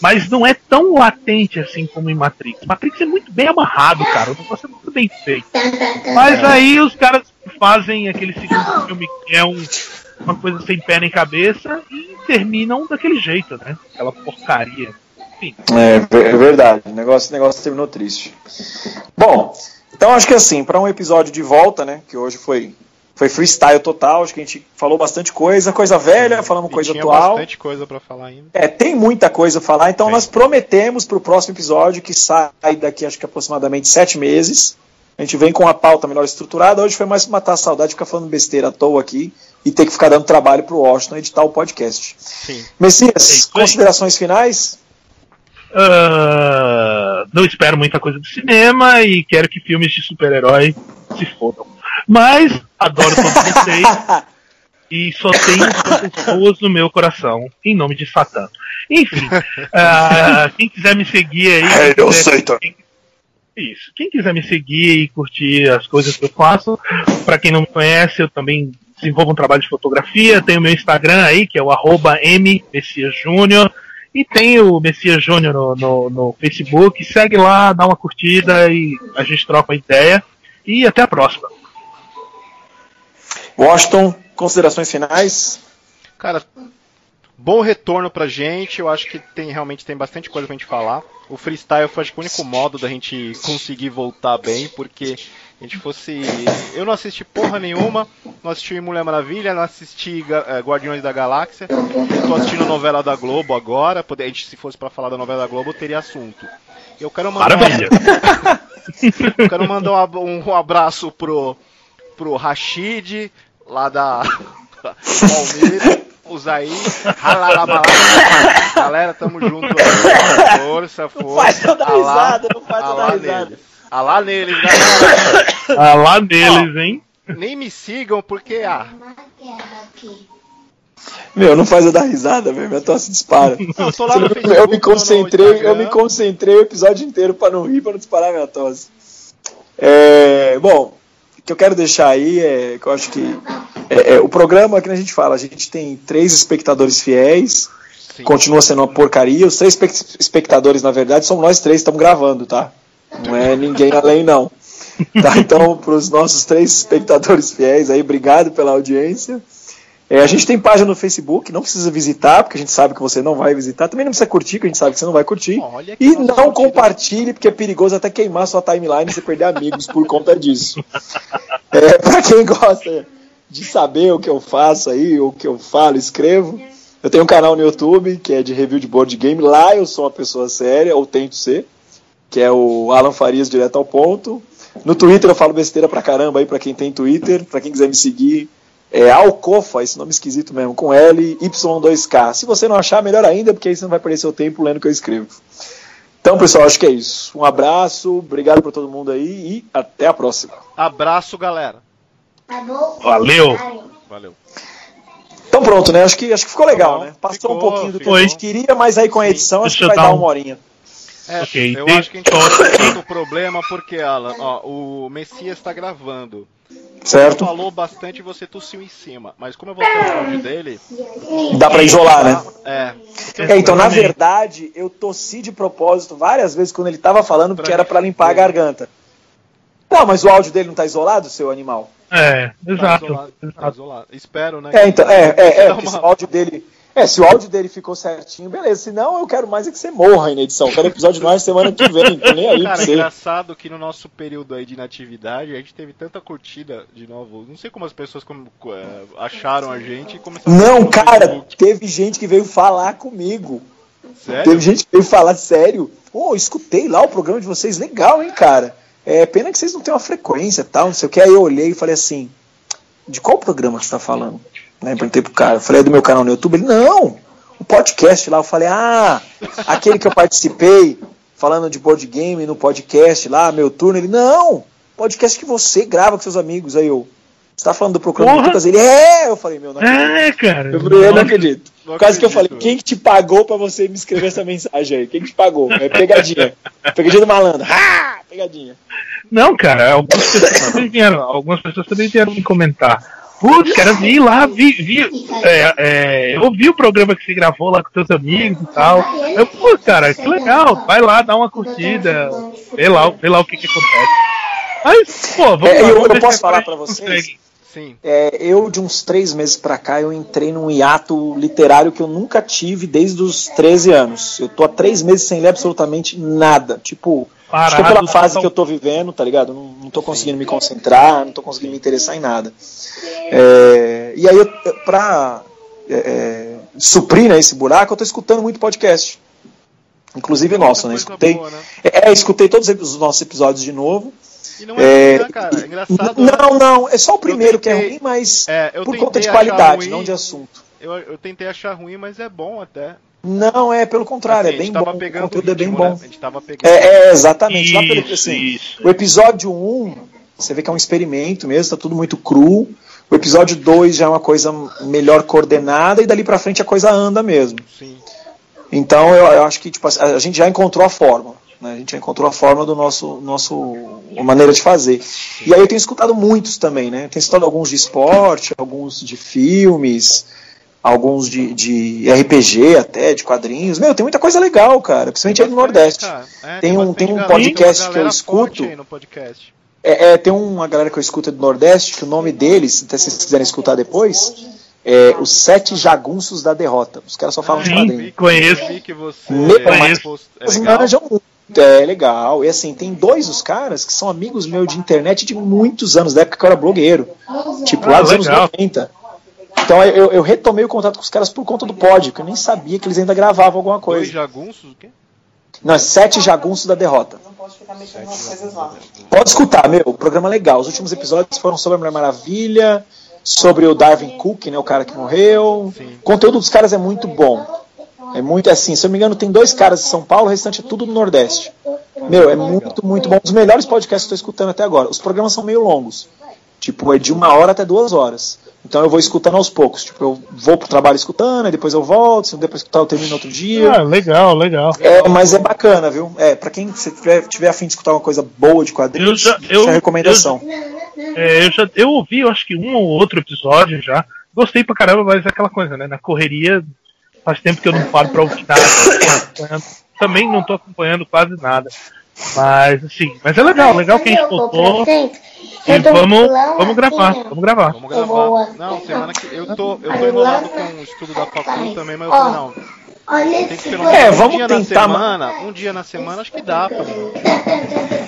mas não é tão latente assim como em Matrix. Matrix é muito bem amarrado, cara. O negócio é muito bem feito. Mas aí os caras fazem aquele segundo filme que é um, uma coisa sem pé nem cabeça e terminam daquele jeito, né? Aquela porcaria. Enfim. É, é verdade. O negócio, negócio terminou triste. Bom, então acho que assim, para um episódio de volta, né? Que hoje foi foi freestyle total, acho que a gente falou bastante coisa, coisa velha, falamos e coisa tinha atual. bastante coisa para falar ainda. É, tem muita coisa a falar, então nós prometemos para o próximo episódio, que sai daqui acho que aproximadamente sete meses. A gente vem com uma pauta melhor estruturada. Hoje foi mais pra matar a saudade de ficar falando besteira à toa aqui e ter que ficar dando trabalho pro Washington editar o podcast. Sim. Messias, é considerações finais? Uh, não espero muita coisa do cinema e quero que filmes de super-herói se fodam. Mas adoro todos [laughs] vocês. e só tenho pessoas no meu coração, em nome de Satã. Enfim, uh, [laughs] quem quiser me seguir aí. É, eu sei, quem, isso. Quem quiser me seguir e curtir as coisas que eu faço, para quem não me conhece, eu também desenvolvo um trabalho de fotografia. Tenho meu Instagram aí, que é o arroba M Messias Júnior. E tem o Messias Júnior no, no, no, Facebook. Segue lá, dá uma curtida e a gente troca uma ideia. E até a próxima. Washington, considerações finais? Cara, bom retorno pra gente. Eu acho que tem realmente tem bastante coisa pra gente falar. O freestyle foi acho que o único modo da gente conseguir voltar bem, porque a gente fosse. Eu não assisti porra nenhuma, não assisti Mulher Maravilha, não assisti é, Guardiões da Galáxia. Eu tô assistindo a novela da Globo agora. A gente, se fosse para falar da novela da Globo, teria assunto. Eu quero mandar. Maravilha! eu quero mandar um, um abraço pro, pro Rashid, lá da [laughs] Palmeiras, os aí, galera, tamo junto aí, força, força. Não faz toda risada, não faz toda risada. Alá neles, galera. Alá neles, hein? Nem me sigam porque, ah... Meu, não faz eu dar risada, velho. Minha tosse dispara. Não, eu, lá no Facebook, eu me concentrei, eu me concentrei o episódio inteiro para não rir, para não disparar minha tosse. É, bom, que eu quero deixar aí é que eu acho que é, é, o programa que a gente fala, a gente tem três espectadores fiéis, Sim. continua sendo uma porcaria. Os três espectadores, na verdade, somos nós três, estamos gravando, tá? Não é ninguém além, não. Tá? Então, para os nossos três espectadores fiéis aí, obrigado pela audiência. É, a gente tem página no Facebook, não precisa visitar, porque a gente sabe que você não vai visitar. Também não precisa curtir, porque a gente sabe que você não vai curtir. E não compartilhe, porque é perigoso até queimar sua timeline e você perder amigos por conta disso. É, para quem gosta de saber o que eu faço aí, o que eu falo, escrevo, eu tenho um canal no YouTube que é de review de board game. Lá eu sou uma pessoa séria, ou tento ser, que é o Alan Farias Direto ao Ponto. No Twitter eu falo besteira pra caramba aí, pra quem tem Twitter, pra quem quiser me seguir É Alcofa, esse nome esquisito mesmo, com L, Y2K. Se você não achar, melhor ainda, porque aí você não vai perder seu tempo lendo o que eu escrevo. Então, pessoal, acho que é isso. Um abraço, obrigado por todo mundo aí e até a próxima. Abraço, galera. Tá bom? Valeu. Valeu. Então pronto, né? Acho que, acho que ficou legal, bom. né? Passou Ficou, um pouquinho do que a gente queria, mas aí com a Sim. edição acho que Deixa vai dar um- uma horinha. É, Ok, eu tem- acho que a gente tá tendo problema porque, Alan, ó, o Messias tá gravando. Certo? Falou bastante e você tossiu em cima. Mas como eu vou ter o áudio dele. Dá pra isolar, né? É. É, então, na verdade, eu tossi de propósito várias vezes quando ele tava falando, porque era pra limpar a garganta. Não, mas o áudio dele não tá isolado, seu animal? É, Tá exato. isolado, tá isolado. Espero, né? É, então, é, é, [laughs] é, se uma- o áudio dele. É, se o áudio dele ficou certinho, beleza. Senão eu quero mais é que você morra aí na edição. Quero episódio ar semana que vem. Tô nem aí Cara, é engraçado que no nosso período aí de inatividade a gente teve tanta curtida de novo. Não sei como as pessoas como, é, acharam a gente e começaram a Não, no cara, Facebook. teve gente que veio falar comigo. Sério? Teve gente que veio falar sério. Pô, escutei lá o programa de vocês, legal, hein, cara. É pena que vocês não têm uma frequência e tal, não sei o que. Aí eu olhei e falei assim: de qual programa que você tá falando? Né, perguntei pro cara. Eu falei, é do meu canal no YouTube? Ele, não, o podcast lá. Eu falei, ah, aquele que eu participei, falando de board game no podcast lá, meu turno. Ele, não, podcast que você grava com seus amigos. Aí eu, você tá falando do programa do Porra. Lucas? Ele, é, eu falei, meu, não acredito. É, cara. Eu falei, eu não acredito. Não Quase que eu falei, acredito. quem que te pagou pra você me escrever essa mensagem aí? Quem que te pagou? É pegadinha. pegadinha do malandro. Ah, pegadinha. Não, cara, algumas pessoas também vieram, algumas pessoas também vieram me comentar. Putz, cara, vi lá, vi, vi, é, é, eu ouvi o programa que você gravou lá com seus amigos e tal. Eu, pô, cara, que legal, vai lá, dá uma curtida, vê lá, vê lá o que que acontece. Mas, pô, vamos É, lá, eu- vamos eu posso falar pra vocês? consegue. Sim. É, eu, de uns três meses pra cá, eu entrei num hiato literário que eu nunca tive desde os 13 anos. Eu tô há três meses sem ler absolutamente nada. Tipo, acho que é pela Parado, fase total- que eu tô vivendo, tá ligado? Não, não tô conseguindo me concentrar, não tô conseguindo me interessar em nada. É, e aí, eu, pra é, é, suprir né, esse buraco, eu tô escutando muito podcast. Inclusive nosso, né? Escutei, boa, né? é, escutei todos os nossos episódios de novo. E não é, É, ruim, né, cara? É engraçado. né? Não, não, é só o primeiro que é tentei- ruim, mas É, por tentei conta de qualidade, ruim, não de assunto. Eu, eu tentei achar ruim, mas é bom até. Não, é pelo contrário, Assim, é a gente bem tava bom. O conteúdo é bem ritmo, né? bom. A gente tava pegando. É, é, exatamente. Lá pelo, Isso, assim, isso. o episódio 1, você vê que é um experimento mesmo, tá tudo muito cru. O episódio 2 já é uma coisa melhor coordenada e dali pra frente a coisa anda mesmo. Sim. Então eu, eu acho que tipo, a a gente já encontrou a forma. Né? A gente já encontrou a forma do nosso, nosso a maneira de fazer. E aí eu tenho escutado muitos também, né? Tenho escutado alguns de esporte, alguns de filmes, alguns de, de RPG até, de quadrinhos. Meu, tem muita coisa legal, cara, principalmente aí no Nordeste. É, Tem um- tem um podcast que eu escuto. aí no podcast. É, é, tem uma galera que eu escuto do Nordeste, que o nome deles, até se vocês quiserem escutar depois, é Os Sete Jagunços da Derrota. Os caras só falam de Sim. quadrinhos. Conheço. Vi que você mas- é manjam muito. É legal. E assim, tem dois dos caras que são amigos meus de internet de muitos anos, da época que eu era blogueiro. Tipo, lá Ah, dos anos legal. 90. Então eu, eu retomei o contato com os caras por conta do pod, que eu nem sabia que eles ainda gravavam alguma Dois coisa. jagunços? O quê? Não, é Sete Jagunços da Derrota. Não pode ficar mexendo nas coisas lá. Pode escutar, meu, o programa é legal. Os últimos episódios foram sobre a Mulher Maravilha, sobre o Darwin Cook, né, o cara que morreu. Sim. O conteúdo dos caras é muito bom. É muito assim, se eu não me engano, tem dois caras de São Paulo, o restante é tudo do Nordeste. Meu, é muito, muito bom. Um dos melhores podcasts que eu estou escutando até agora. Os programas são meio longos. Tipo, é de uma hora até duas horas. Então eu vou escutando aos poucos. Tipo, eu vou pro trabalho escutando, depois eu volto, se não der pra escutar, eu termino outro dia. Ah, legal, legal. É, mas é bacana, viu? É, pra quem se tiver, tiver afim de escutar uma coisa boa de Eu quadrinhos, já- fica eu- a recomendação. É, eu já eu ouvi, eu acho que um ou outro episódio já. Gostei pra caramba, mas é aquela coisa, né? Na correria, faz tempo que eu não paro pra ouvir nada. Também não tô acompanhando quase nada. Mas assim, mas é legal, legal que a gente voltou. E vamos, vamos gravar, vamos gravar. Vamos gravar. Não, semana que. Eu tô, eu tô enrolado com o estudo da facu também, mas eu falei, não. Olha Tem que pelo É, menos um vamos dia tentar, na semana. Um dia na semana acho que dá pra mim.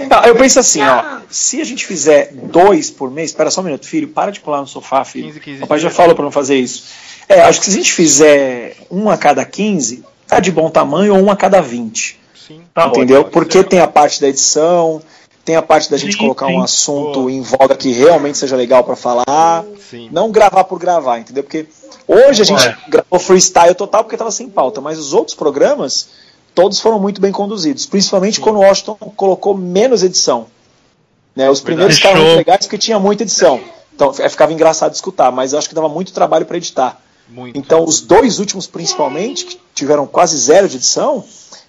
Tá, eu penso assim, ó. Se a gente fizer dois por mês, espera só um minuto, filho, para de pular no sofá, filho. 15, 15 o papai já falou pra não fazer isso. É, acho que se a gente fizer um a cada 15, tá de bom tamanho ou um a cada 20. Sim. Tá entendeu? ótimo. Porque tem a parte da edição, tem a parte da gente Sim, colocar sim. um assunto em voga que realmente seja legal pra falar. Sim. Não gravar por gravar, entendeu? Porque hoje a gente É. gravou freestyle total porque tava sem pauta, mas os outros programas, todos foram muito bem conduzidos. Principalmente quando o Washington colocou menos edição. Né, os primeiros Verdade. ficaram muito legais porque tinha muita edição. Então é, ficava engraçado de escutar, mas eu acho que dava muito trabalho para editar. Muito. Então os dois últimos, principalmente, que tiveram quase zero de edição,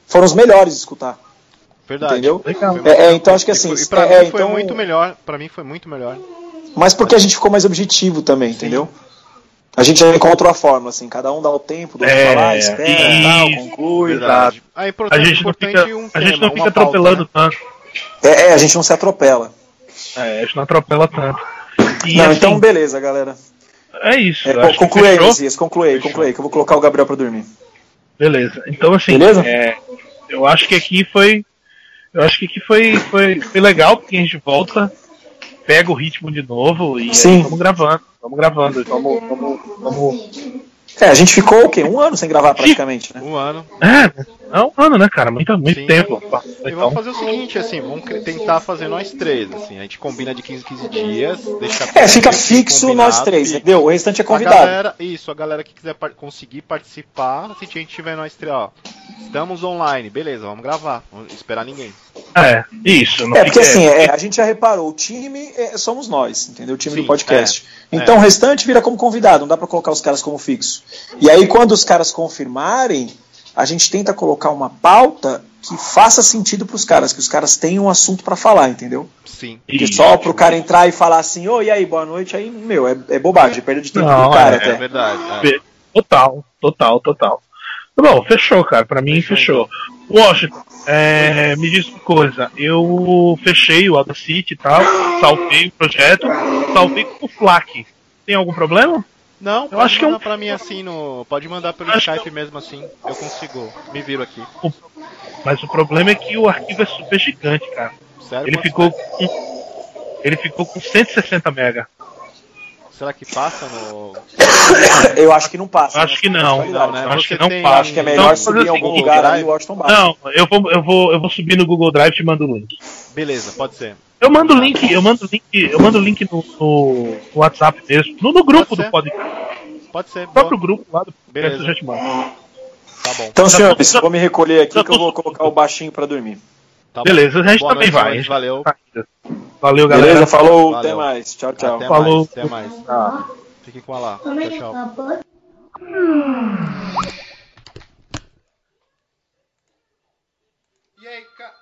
foram os melhores de escutar. Verdade. entendeu? Foi É, é, então acho que assim. E, e pra é, mim foi então- muito melhor. Pra mim foi muito melhor. Mas porque a gente ficou mais objetivo também, entendeu? A gente já encontrou a fórmula, assim, cada um dá o tempo do outro É, falar, espera, isso. tal, conclui. Verdade. Ah, é A importante, gente não importante fica, um a gente tema, não fica uma pauta, atropelando né? tanto. É, é, a gente não se atropela. É, a gente não atropela tanto. E, não, assim, então beleza, galera. é isso. É, conclui aí. Messias, conclui aí, conclui aí, que eu vou colocar o Gabriel pra dormir. Beleza. Então, assim, Beleza? é, eu acho que aqui foi. Eu acho que aqui foi, foi, foi legal, porque a gente volta, pega o ritmo de novo e aí Sim. vamos gravando. Vamos gravando. Vamos, vamos, vamos. É, a gente ficou o quê? Um ano sem gravar praticamente, né? Um ano. É, é um ano, né, cara? Muito, muito Sim. tempo. E Então, vamos fazer o seguinte, assim, vamos tentar fazer nós três, assim, a gente combina de 15 em 15 dias, deixa É, fica fixo nós três, entendeu? O restante é A convidado. galera, isso, a galera que quiser par- conseguir participar, se a gente tiver nós três, ó, estamos online, beleza, vamos gravar, vamos esperar ninguém. é, isso. Não É, porque assim, é, a gente já reparou, o time é, somos nós, entendeu? O time Sim, do podcast. é, então é. o restante vira como convidado, não dá pra colocar os caras como fixo. E aí quando os caras confirmarem, a gente tenta colocar uma pauta que faça sentido pros caras, que os caras tenham um assunto pra falar, entendeu? Sim. Porque Isso. só pro cara entrar e falar assim, ô, e aí, boa noite, aí, meu, é, é bobagem, é perda de tempo Não, do cara é, até. É verdade. é. Total, total, total. Tá Bom, fechou, cara. Pra mim, Fechou, fechou. Washington, é, me diz uma coisa. Eu fechei o Audacity e tal, salvei o projeto, salvei com o FLAC. Tem algum problema? Não, Eu acho que é um- pra mim assim no. Pode mandar pelo Acho que Skype mesmo assim. Eu consigo. Me viro aqui. Mas o problema é que o arquivo é super gigante, cara. Sério? Ele ficou com. Ele ficou com 160 mega. Será que passa no. [coughs] Eu acho que não passa. Acho né? que não. Atualidade. né? Acho Você que não tem- passa. Acho que é Então, melhor vamos subir em algum lugar Drive. aí o Washington baixa. Não, eu vou, eu vou, eu vou subir no Google Drive e te mando o link. Beleza, pode ser. Eu mando o link, eu mando o link, eu mando o link no, no- WhatsApp mesmo, no, no grupo Pode do podcast, Pode ser. o próprio grupo lá do podcast Beleza. eu já te mando. Tá bom. Então, Já senhores, tô- vou me recolher aqui já que eu vou colocar o baixinho pra dormir. Tá bom. Beleza, a gente Boa também noite, vai. gente, gente Valeu. Valeu, galera. Beleza? Falou, Valeu. até mais. Tchau, tchau. Até Falou. mais. Até mais. Fique com a lá. Como é Tchau, tchau. E aí, ca... ó?